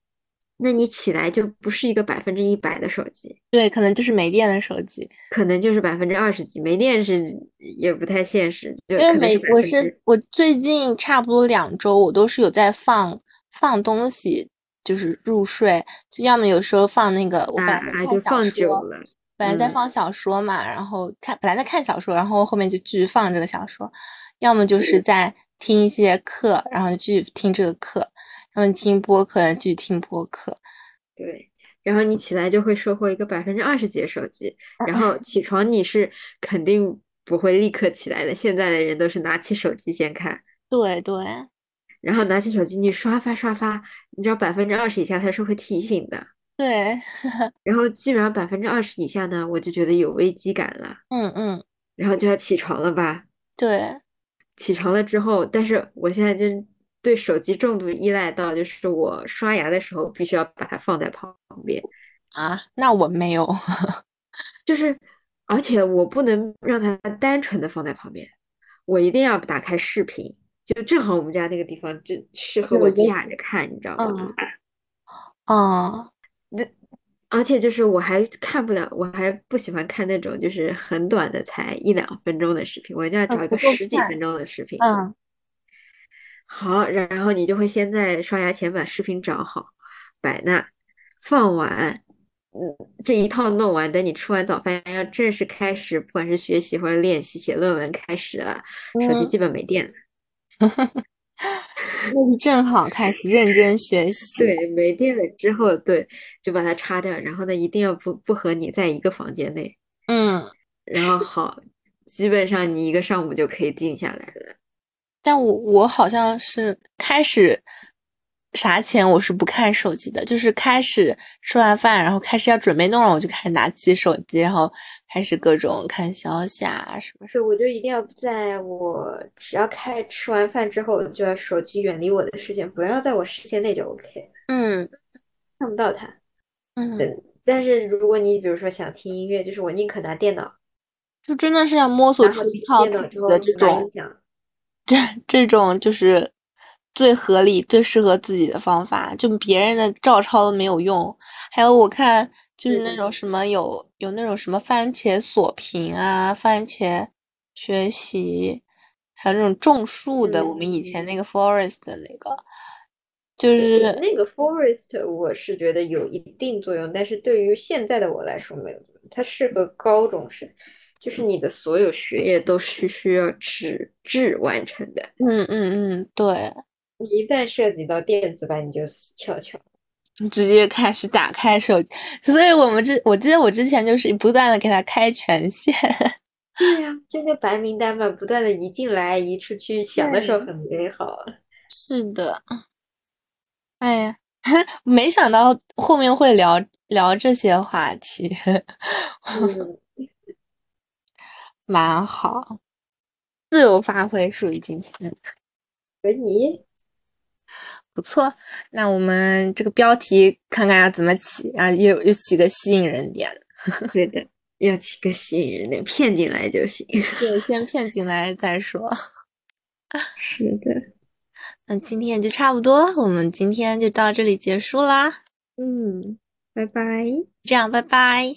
那你起来就不是一个百分之一百的手机，对，可能就是没电的手机，可能就是百分之二十几，没电是也不太现实。因为每我是我最近差不多两周，我都是有在放放东西，就是入睡，就要么有时候放那个，我本来看小说，本来在放小说嘛，然后看本来在看小说，然后后面就继续放这个小说，要么就是在听一些课，然后就继续听这个课。然后听播客，继续听播客，对。然后你起来就会收获一个百分之二十几的手机。然后起床你是肯定不会立刻起来的。现在的人都是拿起手机先看。对对。然后拿起手机，你刷发刷发，你知道百分之二十以下它是会提醒的。对。然后基本上百分之二十以下呢，我就觉得有危机感了。嗯嗯。然后就要起床了吧？对。起床了之后，但是我现在就是。对手机重度依赖到，就是我刷牙的时候必须要把它放在旁边啊。那我没有，就是，而且我不能让它单纯的放在旁边，我一定要打开视频。就正好我们家那个地方就适合我架着看，你知道吗？哦，那而且就是我还看不了，我还不喜欢看那种就是很短的，才一两分钟的视频，我一定要找一个十几分钟的视频。嗯。好，然后你就会先在刷牙前把视频找好，摆那，放完，嗯，这一套弄完，等你吃完早饭要正式开始，不管是学习或者练习写论文开始了，手机基本没电了，那 正好开始认真学习。对，没电了之后，对，就把它插掉，然后呢，一定要不不和你在一个房间内，嗯，然后好，基本上你一个上午就可以静下来了。但我我好像是开始啥前我是不看手机的，就是开始吃完饭，然后开始要准备弄了，我就开始拿起手机，然后开始各种看消息啊什么。是，我就一定要在我只要开吃完饭之后，就要手机远离我的视线，不要在我视线内就 OK。嗯，看不到它。嗯，但是如果你比如说想听音乐，就是我宁可拿电脑，就真的是要摸索出一套自己的这种。这 这种就是最合理、最适合自己的方法，就别人的照抄都没有用。还有我看，就是那种什么有有那种什么番茄锁屏啊、番茄学习，还有那种种树的。我们以前那个 Forest 的那个，就是那个 Forest，我是觉得有一定作用，但是对于现在的我来说没有作用。它适合高中生。就是你的所有学业都是需要纸质完成的。嗯嗯嗯，对。你一旦涉及到电子版，你就死翘翘。你直接开始打开手机，所以我们之我记得我之前就是不断的给他开权限。对呀，这个白名单嘛，不断的移进来移出去，想的时候很美好。是的。哎呀，没想到后面会聊聊这些话题。蛮好，自由发挥属于今天的。可以，不错。那我们这个标题看看要怎么起啊？有有几个吸引人点？对的，要起个吸引人点，骗进来就行。对，先骗进来再说。是的。那今天就差不多了，我们今天就到这里结束啦。嗯，拜拜。这样，拜拜。